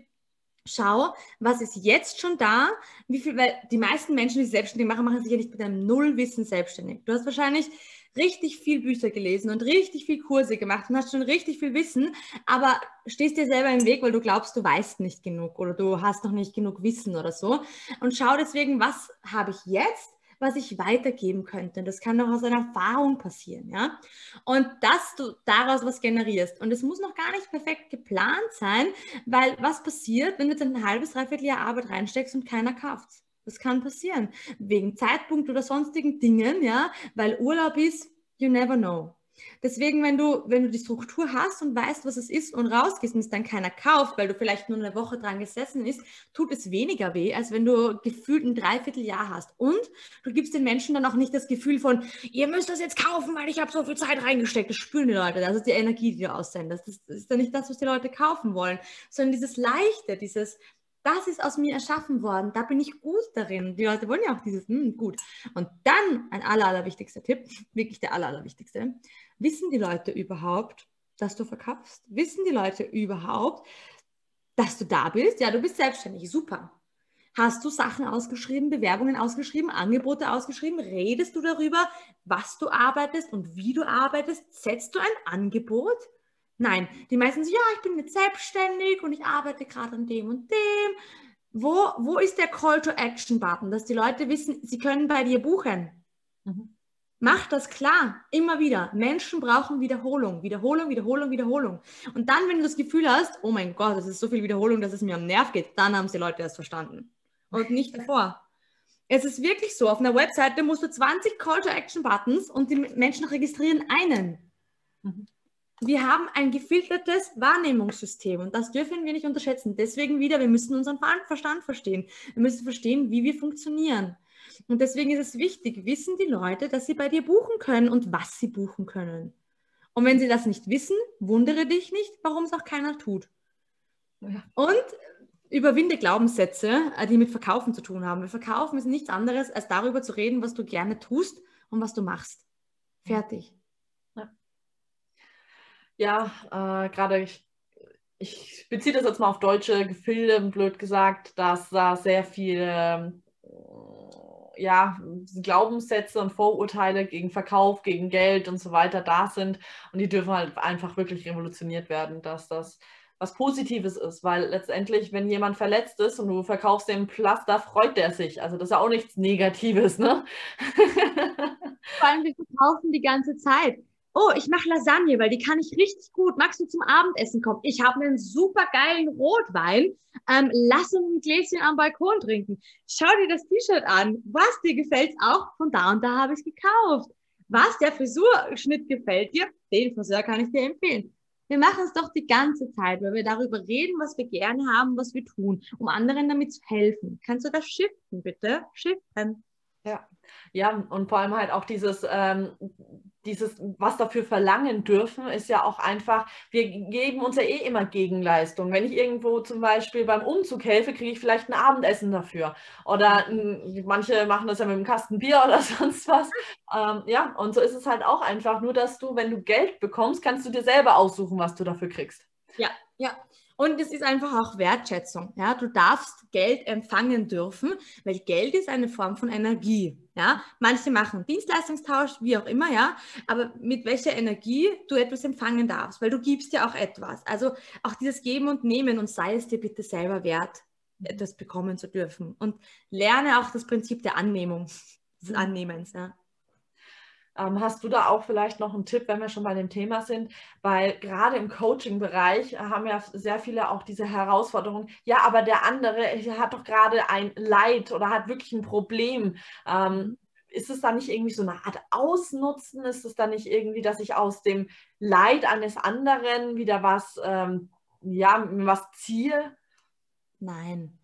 schau, was ist jetzt schon da, wie viel, weil die meisten Menschen, die selbstständig machen, machen sich ja nicht mit einem Nullwissen selbstständig. Du hast wahrscheinlich richtig viel Bücher gelesen und richtig viel Kurse gemacht und hast schon richtig viel Wissen, aber stehst dir selber im Weg, weil du glaubst, du weißt nicht genug oder du hast noch nicht genug Wissen oder so. Und schau deswegen, was habe ich jetzt? Was ich weitergeben könnte. Das kann doch aus einer Erfahrung passieren, ja. Und dass du daraus was generierst. Und es muss noch gar nicht perfekt geplant sein, weil was passiert, wenn du jetzt ein halbes, dreiviertel Jahr Arbeit reinsteckst und keiner kauft Das kann passieren. Wegen Zeitpunkt oder sonstigen Dingen, ja, weil Urlaub ist, you never know. Deswegen, wenn du, wenn du die Struktur hast und weißt, was es ist und rausgehst und es dann keiner kauft, weil du vielleicht nur eine Woche dran gesessen bist, tut es weniger weh, als wenn du gefühlt ein Dreivierteljahr hast. Und du gibst den Menschen dann auch nicht das Gefühl von, ihr müsst das jetzt kaufen, weil ich habe so viel Zeit reingesteckt. Das spüren die Leute. Das ist die Energie, die du aussendest. Das ist dann nicht das, was die Leute kaufen wollen, sondern dieses Leichte, dieses, das ist aus mir erschaffen worden, da bin ich gut darin. Die Leute wollen ja auch dieses, hm, gut. Und dann ein aller, allerwichtigster Tipp, wirklich der aller, allerwichtigste. Wissen die Leute überhaupt, dass du verkaufst? Wissen die Leute überhaupt, dass du da bist? Ja, du bist selbstständig, super. Hast du Sachen ausgeschrieben, Bewerbungen ausgeschrieben, Angebote ausgeschrieben? Redest du darüber, was du arbeitest und wie du arbeitest? Setzt du ein Angebot? Nein, die meisten sagen, ja, ich bin jetzt selbstständig und ich arbeite gerade an dem und dem. Wo, wo ist der Call to Action Button, dass die Leute wissen, sie können bei dir buchen? Mhm. Mach das klar, immer wieder. Menschen brauchen Wiederholung, Wiederholung, Wiederholung, Wiederholung. Und dann, wenn du das Gefühl hast, oh mein Gott, das ist so viel Wiederholung, dass es mir am Nerv geht, dann haben es die Leute erst verstanden. Und nicht davor. Es ist wirklich so, auf einer Webseite musst du 20 Call-to-Action-Buttons und die Menschen registrieren einen. Mhm wir haben ein gefiltertes Wahrnehmungssystem und das dürfen wir nicht unterschätzen. Deswegen wieder, wir müssen unseren Verstand verstehen. Wir müssen verstehen, wie wir funktionieren. Und deswegen ist es wichtig, wissen die Leute, dass sie bei dir buchen können und was sie buchen können. Und wenn sie das nicht wissen, wundere dich nicht, warum es auch keiner tut. Ja. Und überwinde Glaubenssätze, äh, die mit Verkaufen zu tun haben. Weil Verkaufen ist nichts anderes, als darüber zu reden, was du gerne tust und was du machst. Fertig ja, äh, gerade ich, ich beziehe das jetzt mal auf deutsche Gefilde, blöd gesagt, dass da sehr viele äh, ja, Glaubenssätze und Vorurteile gegen Verkauf, gegen Geld und so weiter da sind. Und die dürfen halt einfach wirklich revolutioniert werden, dass das was Positives ist, weil letztendlich, wenn jemand verletzt ist und du verkaufst dem Pflaster, freut der sich. Also das ist ja auch nichts Negatives, ne? <laughs> Vor allem, wir verkaufen die ganze Zeit oh, ich mache Lasagne, weil die kann ich richtig gut. Magst du zum Abendessen kommen? Ich habe einen super geilen Rotwein. Ähm, lass uns ein Gläschen am Balkon trinken. Schau dir das T-Shirt an. Was, dir gefällt auch? Von da und da habe ich gekauft. Was, der Frisurschnitt gefällt dir? Den Friseur kann ich dir empfehlen. Wir machen es doch die ganze Zeit, weil wir darüber reden, was wir gerne haben, was wir tun, um anderen damit zu helfen. Kannst du das shiften, bitte? Shiften. Ja, ja, und vor allem halt auch dieses, ähm, dieses, was dafür verlangen dürfen, ist ja auch einfach, wir geben uns ja eh immer Gegenleistung. Wenn ich irgendwo zum Beispiel beim Umzug helfe, kriege ich vielleicht ein Abendessen dafür. Oder manche machen das ja mit einem Kasten Bier oder <laughs> sonst was. Ähm, ja, und so ist es halt auch einfach. Nur, dass du, wenn du Geld bekommst, kannst du dir selber aussuchen, was du dafür kriegst. Ja, ja. Und es ist einfach auch Wertschätzung. Ja, du darfst Geld empfangen dürfen, weil Geld ist eine Form von Energie. Ja, manche machen Dienstleistungstausch, wie auch immer, ja, aber mit welcher Energie du etwas empfangen darfst, weil du gibst ja auch etwas. Also auch dieses Geben und Nehmen und sei es dir bitte selber wert, etwas bekommen zu dürfen. Und lerne auch das Prinzip der Annehmung, des mhm. Annehmens. Ja. Ähm, hast du da auch vielleicht noch einen Tipp, wenn wir schon bei dem Thema sind? Weil gerade im Coaching-Bereich haben ja sehr viele auch diese Herausforderung, ja, aber der andere hat doch gerade ein Leid oder hat wirklich ein Problem. Ähm, ist es da nicht irgendwie so eine Art Ausnutzen? Ist es da nicht irgendwie, dass ich aus dem Leid eines anderen wieder was, ähm, ja, was ziehe? Nein.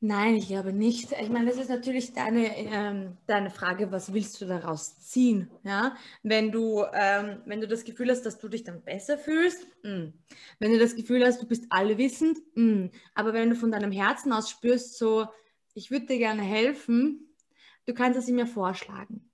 Nein, ich glaube nicht. Ich meine, das ist natürlich deine, ähm, deine Frage, was willst du daraus ziehen? Ja? Wenn, du, ähm, wenn du das Gefühl hast, dass du dich dann besser fühlst, mh. Mm. wenn du das Gefühl hast, du bist allwissend, mh. Mm. aber wenn du von deinem Herzen aus spürst, so, ich würde dir gerne helfen, du kannst es ihm ja vorschlagen.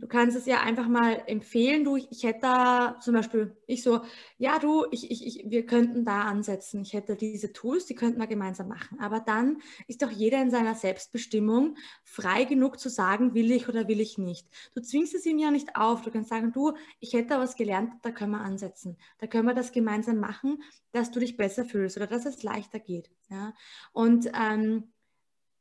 Du kannst es ja einfach mal empfehlen. Du, ich hätte da zum Beispiel, ich so, ja, du, ich, ich, ich, wir könnten da ansetzen. Ich hätte diese Tools, die könnten wir gemeinsam machen. Aber dann ist doch jeder in seiner Selbstbestimmung frei genug zu sagen, will ich oder will ich nicht. Du zwingst es ihm ja nicht auf. Du kannst sagen, du, ich hätte da was gelernt, da können wir ansetzen. Da können wir das gemeinsam machen, dass du dich besser fühlst oder dass es leichter geht. Ja? Und ähm,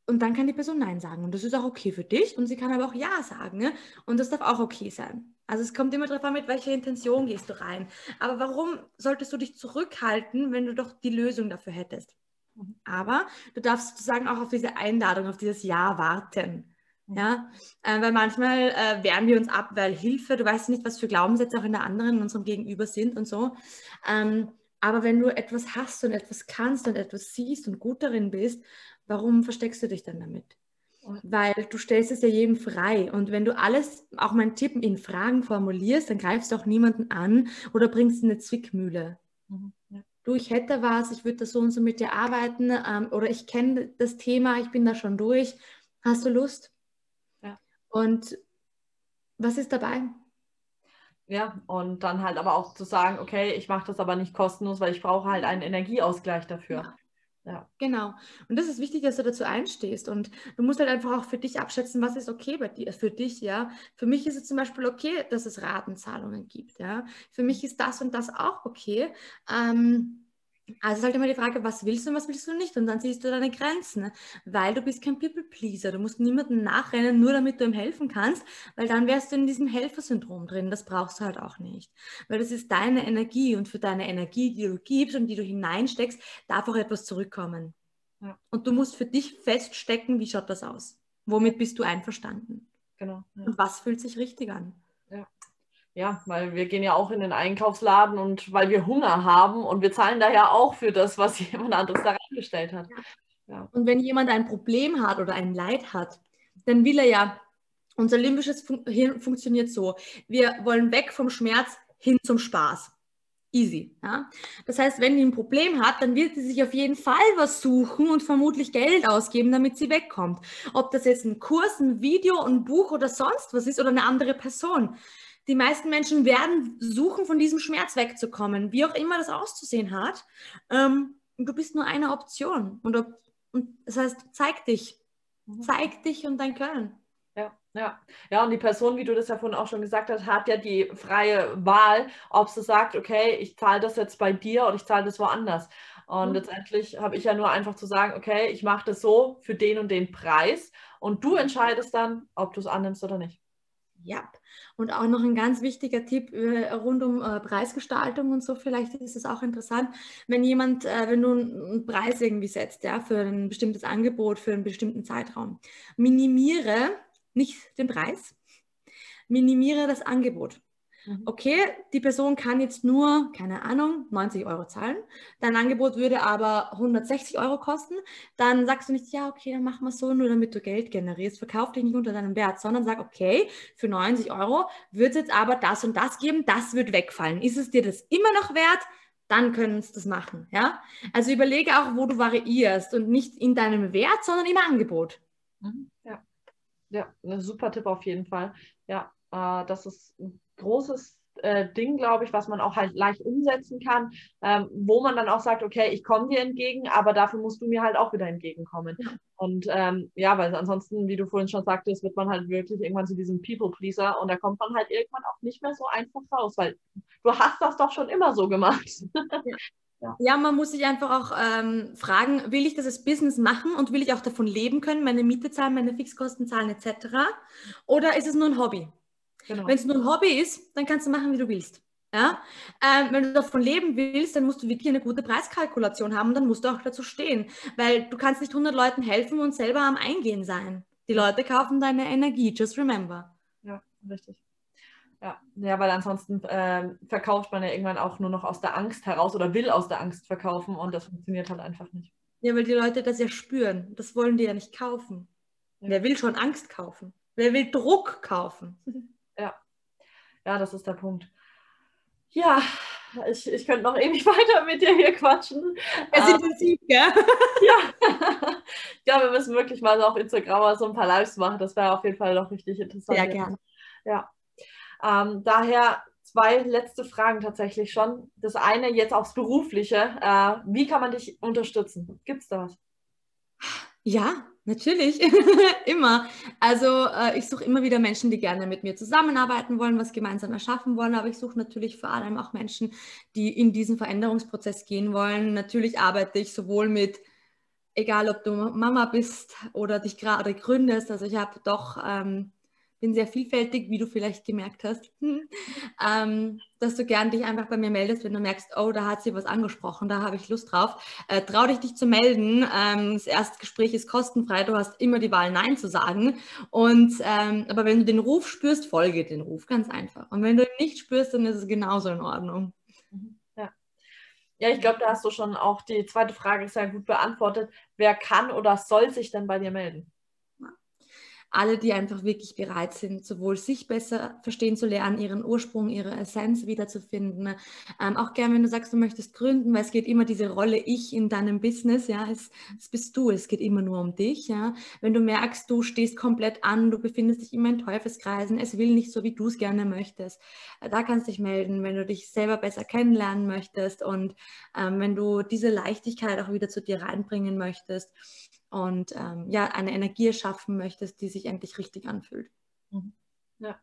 und dann kann die Person Nein sagen. Und das ist auch okay für dich. Und sie kann aber auch Ja sagen. Ne? Und das darf auch okay sein. Also es kommt immer darauf an, mit welcher Intention gehst du rein. Aber warum solltest du dich zurückhalten, wenn du doch die Lösung dafür hättest? Mhm. Aber du darfst sozusagen auch auf diese Einladung, auf dieses Ja warten. Mhm. Ja, äh, weil manchmal äh, wehren wir uns ab, weil Hilfe, du weißt nicht, was für Glaubenssätze auch in der anderen, in unserem Gegenüber sind und so. Ähm, aber wenn du etwas hast und etwas kannst und etwas siehst und gut darin bist warum versteckst du dich dann damit? Weil du stellst es ja jedem frei. Und wenn du alles, auch mein Tipp, in Fragen formulierst, dann greifst du auch niemanden an oder bringst eine Zwickmühle. Mhm. Ja. Du, ich hätte was, ich würde da so und so mit dir arbeiten ähm, oder ich kenne das Thema, ich bin da schon durch. Hast du Lust? Ja. Und was ist dabei? Ja, und dann halt aber auch zu sagen, okay, ich mache das aber nicht kostenlos, weil ich brauche halt einen Energieausgleich dafür. Ja. Ja. Genau. Und das ist wichtig, dass du dazu einstehst. Und du musst halt einfach auch für dich abschätzen, was ist okay bei dir, für dich, ja. Für mich ist es zum Beispiel okay, dass es Ratenzahlungen gibt, ja. Für mich ist das und das auch okay. Ähm, also es ist halt immer die Frage, was willst du und was willst du nicht? Und dann siehst du deine Grenzen, ne? weil du bist kein People-Pleaser. Du musst niemandem nachrennen, nur damit du ihm helfen kannst, weil dann wärst du in diesem Helfersyndrom drin. Das brauchst du halt auch nicht. Weil das ist deine Energie und für deine Energie, die du gibst und die du hineinsteckst, darf auch etwas zurückkommen. Ja. Und du musst für dich feststecken, wie schaut das aus? Womit bist du einverstanden? Genau. Ja. Und was fühlt sich richtig an? Ja, weil wir gehen ja auch in den Einkaufsladen und weil wir Hunger haben und wir zahlen daher auch für das, was <laughs> jemand anderes da reingestellt hat. Ja. Und wenn jemand ein Problem hat oder ein Leid hat, dann will er ja, unser limbisches Fun Hirn funktioniert so, wir wollen weg vom Schmerz hin zum Spaß. Easy. Ja? Das heißt, wenn die ein Problem hat, dann wird sie sich auf jeden Fall was suchen und vermutlich Geld ausgeben, damit sie wegkommt. Ob das jetzt ein Kurs, ein Video, ein Buch oder sonst was ist oder eine andere Person die meisten Menschen werden suchen, von diesem Schmerz wegzukommen, wie auch immer das auszusehen hat. Ähm, du bist nur eine Option. Und, und das heißt, zeig dich. Mhm. Zeig dich und dein Können. Ja, ja. Ja, und die Person, wie du das ja vorhin auch schon gesagt hast, hat ja die freie Wahl, ob sie sagt, okay, ich zahle das jetzt bei dir oder ich zahle das woanders. Und mhm. letztendlich habe ich ja nur einfach zu sagen, okay, ich mache das so für den und den Preis und du entscheidest dann, ob du es annimmst oder nicht. Ja, und auch noch ein ganz wichtiger Tipp äh, rund um äh, Preisgestaltung und so, vielleicht ist es auch interessant, wenn jemand, äh, wenn du einen Preis irgendwie setzt, ja, für ein bestimmtes Angebot, für einen bestimmten Zeitraum, minimiere nicht den Preis, minimiere das Angebot. Mhm. Okay, die Person kann jetzt nur, keine Ahnung, 90 Euro zahlen. Dein Angebot würde aber 160 Euro kosten. Dann sagst du nicht, ja, okay, dann machen wir es so, nur damit du Geld generierst. Verkauf dich nicht unter deinem Wert, sondern sag, okay, für 90 Euro wird es jetzt aber das und das geben, das wird wegfallen. Ist es dir das immer noch wert? Dann können wir das machen. Ja? Also überlege auch, wo du variierst und nicht in deinem Wert, sondern im Angebot. Mhm. Ja. Ja, ein super Tipp auf jeden Fall. Ja, äh, das ist ein großes äh, Ding, glaube ich, was man auch halt leicht umsetzen kann, ähm, wo man dann auch sagt, okay, ich komme dir entgegen, aber dafür musst du mir halt auch wieder entgegenkommen. Ja. Und ähm, ja, weil ansonsten, wie du vorhin schon sagtest, wird man halt wirklich irgendwann zu diesem People-Pleaser und da kommt man halt irgendwann auch nicht mehr so einfach raus, weil du hast das doch schon immer so gemacht. Ja. <laughs> ja, man muss sich einfach auch ähm, fragen, will ich das als Business machen und will ich auch davon leben können, meine Miete zahlen, meine Fixkosten zahlen etc. Oder ist es nur ein Hobby? Genau. Wenn es nur ein Hobby ist, dann kannst du machen, wie du willst. Ja? Ähm, wenn du davon leben willst, dann musst du wirklich eine gute Preiskalkulation haben und dann musst du auch dazu stehen, weil du kannst nicht 100 Leuten helfen und selber am Eingehen sein. Die Leute kaufen deine Energie, just remember. Ja, richtig. Ja, ja weil ansonsten äh, verkauft man ja irgendwann auch nur noch aus der Angst heraus oder will aus der Angst verkaufen und das funktioniert halt einfach nicht. Ja, weil die Leute das ja spüren. Das wollen die ja nicht kaufen. Ja. Wer will schon Angst kaufen? Wer will Druck kaufen? <laughs> Ja, ja, das ist der Punkt. Ja, ich, ich könnte noch ewig <laughs> weiter mit dir hier quatschen. Es ist intensiv, gell? <laughs> ja. ja, wir müssen wirklich mal so auf Instagram so ein paar Lives machen. Das wäre auf jeden Fall noch richtig interessant. Sehr gerne. Ja. Ähm, daher zwei letzte Fragen tatsächlich schon. Das eine jetzt aufs Berufliche. Äh, wie kann man dich unterstützen? Gibt es da was? Ja, natürlich. <laughs> immer. Also äh, ich suche immer wieder Menschen, die gerne mit mir zusammenarbeiten wollen, was gemeinsam erschaffen wollen. Aber ich suche natürlich vor allem auch Menschen, die in diesen Veränderungsprozess gehen wollen. Natürlich arbeite ich sowohl mit egal ob du Mama bist oder dich gerade gründest. Also ich habe doch ähm, bin sehr vielfältig, wie du vielleicht gemerkt hast, ähm, dass du gern dich einfach bei mir meldest, wenn du merkst, oh, da hat sie was angesprochen, da habe ich Lust drauf. Äh, trau dich, dich zu melden. Ähm, das Erstgespräch ist kostenfrei, du hast immer die Wahl, Nein zu sagen. Und, ähm, aber wenn du den Ruf spürst, folge den Ruf, ganz einfach. Und wenn du ihn nicht spürst, dann ist es genauso in Ordnung. Ja, ja ich glaube, da hast du schon auch die zweite Frage sehr gut beantwortet. Wer kann oder soll sich denn bei dir melden? Alle, die einfach wirklich bereit sind, sowohl sich besser verstehen zu lernen, ihren Ursprung, ihre Essenz wiederzufinden. Ähm, auch gern, wenn du sagst, du möchtest gründen, weil es geht immer diese Rolle Ich in deinem Business, ja, es, es bist du, es geht immer nur um dich, ja. Wenn du merkst, du stehst komplett an, du befindest dich immer in Teufelskreisen, es will nicht so, wie du es gerne möchtest, äh, da kannst du dich melden, wenn du dich selber besser kennenlernen möchtest und ähm, wenn du diese Leichtigkeit auch wieder zu dir reinbringen möchtest und ähm, ja, eine Energie schaffen möchtest, die sich endlich richtig anfühlt. Mhm. Ja.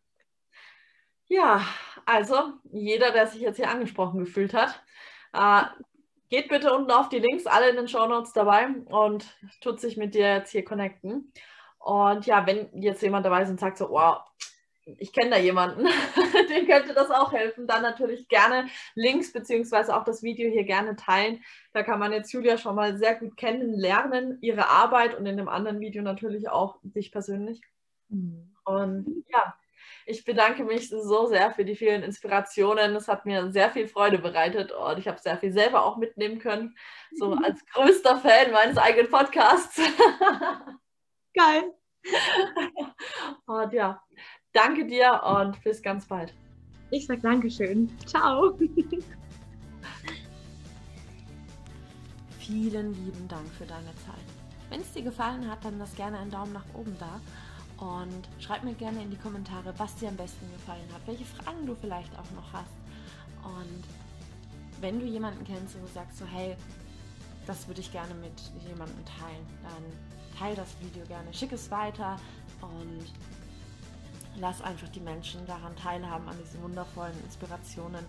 Ja, also jeder, der sich jetzt hier angesprochen gefühlt hat, äh, geht bitte unten auf die Links, alle in den Show Notes dabei und tut sich mit dir jetzt hier connecten. Und ja, wenn jetzt jemand dabei ist und sagt so, wow, ich kenne da jemanden, <laughs> dem könnte das auch helfen. Dann natürlich gerne Links beziehungsweise auch das Video hier gerne teilen. Da kann man jetzt Julia schon mal sehr gut kennenlernen, ihre Arbeit und in dem anderen Video natürlich auch dich persönlich. Mhm. Und ja, ich bedanke mich so sehr für die vielen Inspirationen. Es hat mir sehr viel Freude bereitet und ich habe sehr viel selber auch mitnehmen können. So <laughs> als größter Fan meines eigenen Podcasts. <laughs> Geil. und ja, Danke dir und bis ganz bald. Ich sag Dankeschön. Ciao. Vielen lieben Dank für deine Zeit. Wenn es dir gefallen hat, dann lass gerne einen Daumen nach oben da und schreib mir gerne in die Kommentare, was dir am besten gefallen hat, welche Fragen du vielleicht auch noch hast. Und wenn du jemanden kennst, wo du sagst so, hey, das würde ich gerne mit jemandem teilen, dann teile das Video gerne, schick es weiter und lass einfach die Menschen daran teilhaben, an diesen wundervollen Inspirationen,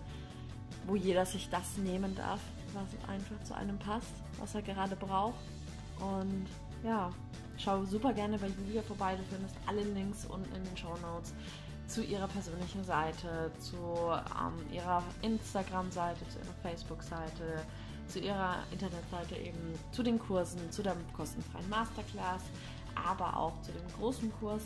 wo jeder sich das nehmen darf, was einfach zu einem passt, was er gerade braucht. Und ja, schau super gerne bei Julia vorbei. Du findest alle Links unten in den Show Notes zu ihrer persönlichen Seite, zu ähm, ihrer Instagram-Seite, zu ihrer Facebook-Seite, zu ihrer Internetseite eben, zu den Kursen, zu der kostenfreien Masterclass, aber auch zu dem großen Kurs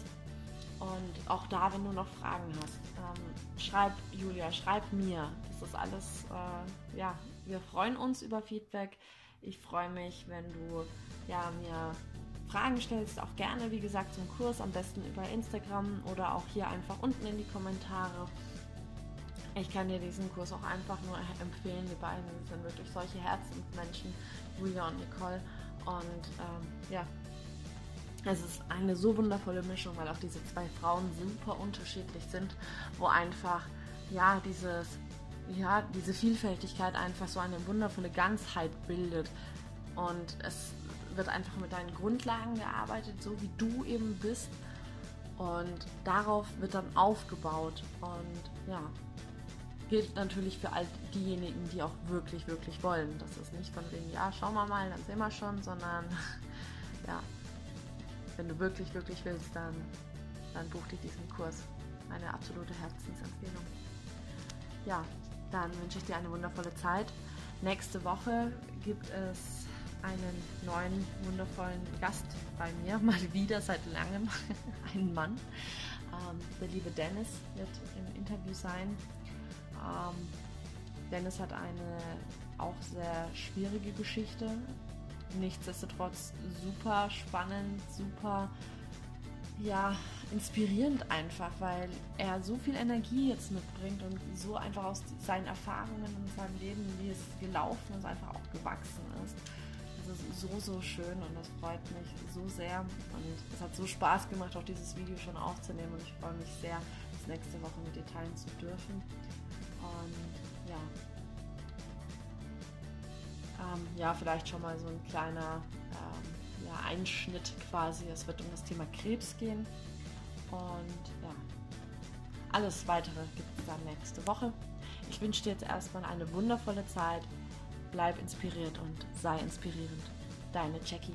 und auch da, wenn du noch Fragen hast, ähm, schreib Julia, schreib mir. Das ist alles, äh, ja, wir freuen uns über Feedback. Ich freue mich, wenn du ja, mir Fragen stellst, auch gerne, wie gesagt, zum Kurs, am besten über Instagram oder auch hier einfach unten in die Kommentare. Ich kann dir diesen Kurs auch einfach nur empfehlen. Die beiden sind wirklich solche Herzensmenschen, Julia und Nicole. Und ähm, ja, es ist eine so wundervolle Mischung, weil auch diese zwei Frauen super unterschiedlich sind, wo einfach ja, dieses, ja, diese Vielfältigkeit einfach so eine wundervolle Ganzheit bildet. Und es wird einfach mit deinen Grundlagen gearbeitet, so wie du eben bist. Und darauf wird dann aufgebaut. Und ja, gilt natürlich für all diejenigen, die auch wirklich, wirklich wollen. Das ist nicht von wegen, ja, schauen wir mal, dann sehen wir schon, sondern <laughs> ja, wenn du wirklich, wirklich willst, dann, dann buch dir diesen Kurs. Eine absolute Herzensempfehlung. Ja, dann wünsche ich dir eine wundervolle Zeit. Nächste Woche gibt es einen neuen wundervollen Gast bei mir, <laughs> mal wieder seit langem, <laughs> einen Mann. Ähm, der liebe Dennis wird im Interview sein. Ähm, Dennis hat eine auch sehr schwierige Geschichte. Nichtsdestotrotz super spannend, super ja, inspirierend einfach, weil er so viel Energie jetzt mitbringt und so einfach aus seinen Erfahrungen und seinem Leben, wie es gelaufen ist, einfach auch gewachsen ist. Das ist so, so schön und das freut mich so sehr. Und es hat so Spaß gemacht, auch dieses Video schon aufzunehmen und ich freue mich sehr, das nächste Woche mit dir teilen zu dürfen. Und ja. Ähm, ja, vielleicht schon mal so ein kleiner ähm, ja, Einschnitt quasi. Es wird um das Thema Krebs gehen. Und ja, alles weitere gibt es dann nächste Woche. Ich wünsche dir jetzt erstmal eine wundervolle Zeit. Bleib inspiriert und sei inspirierend. Deine Jackie.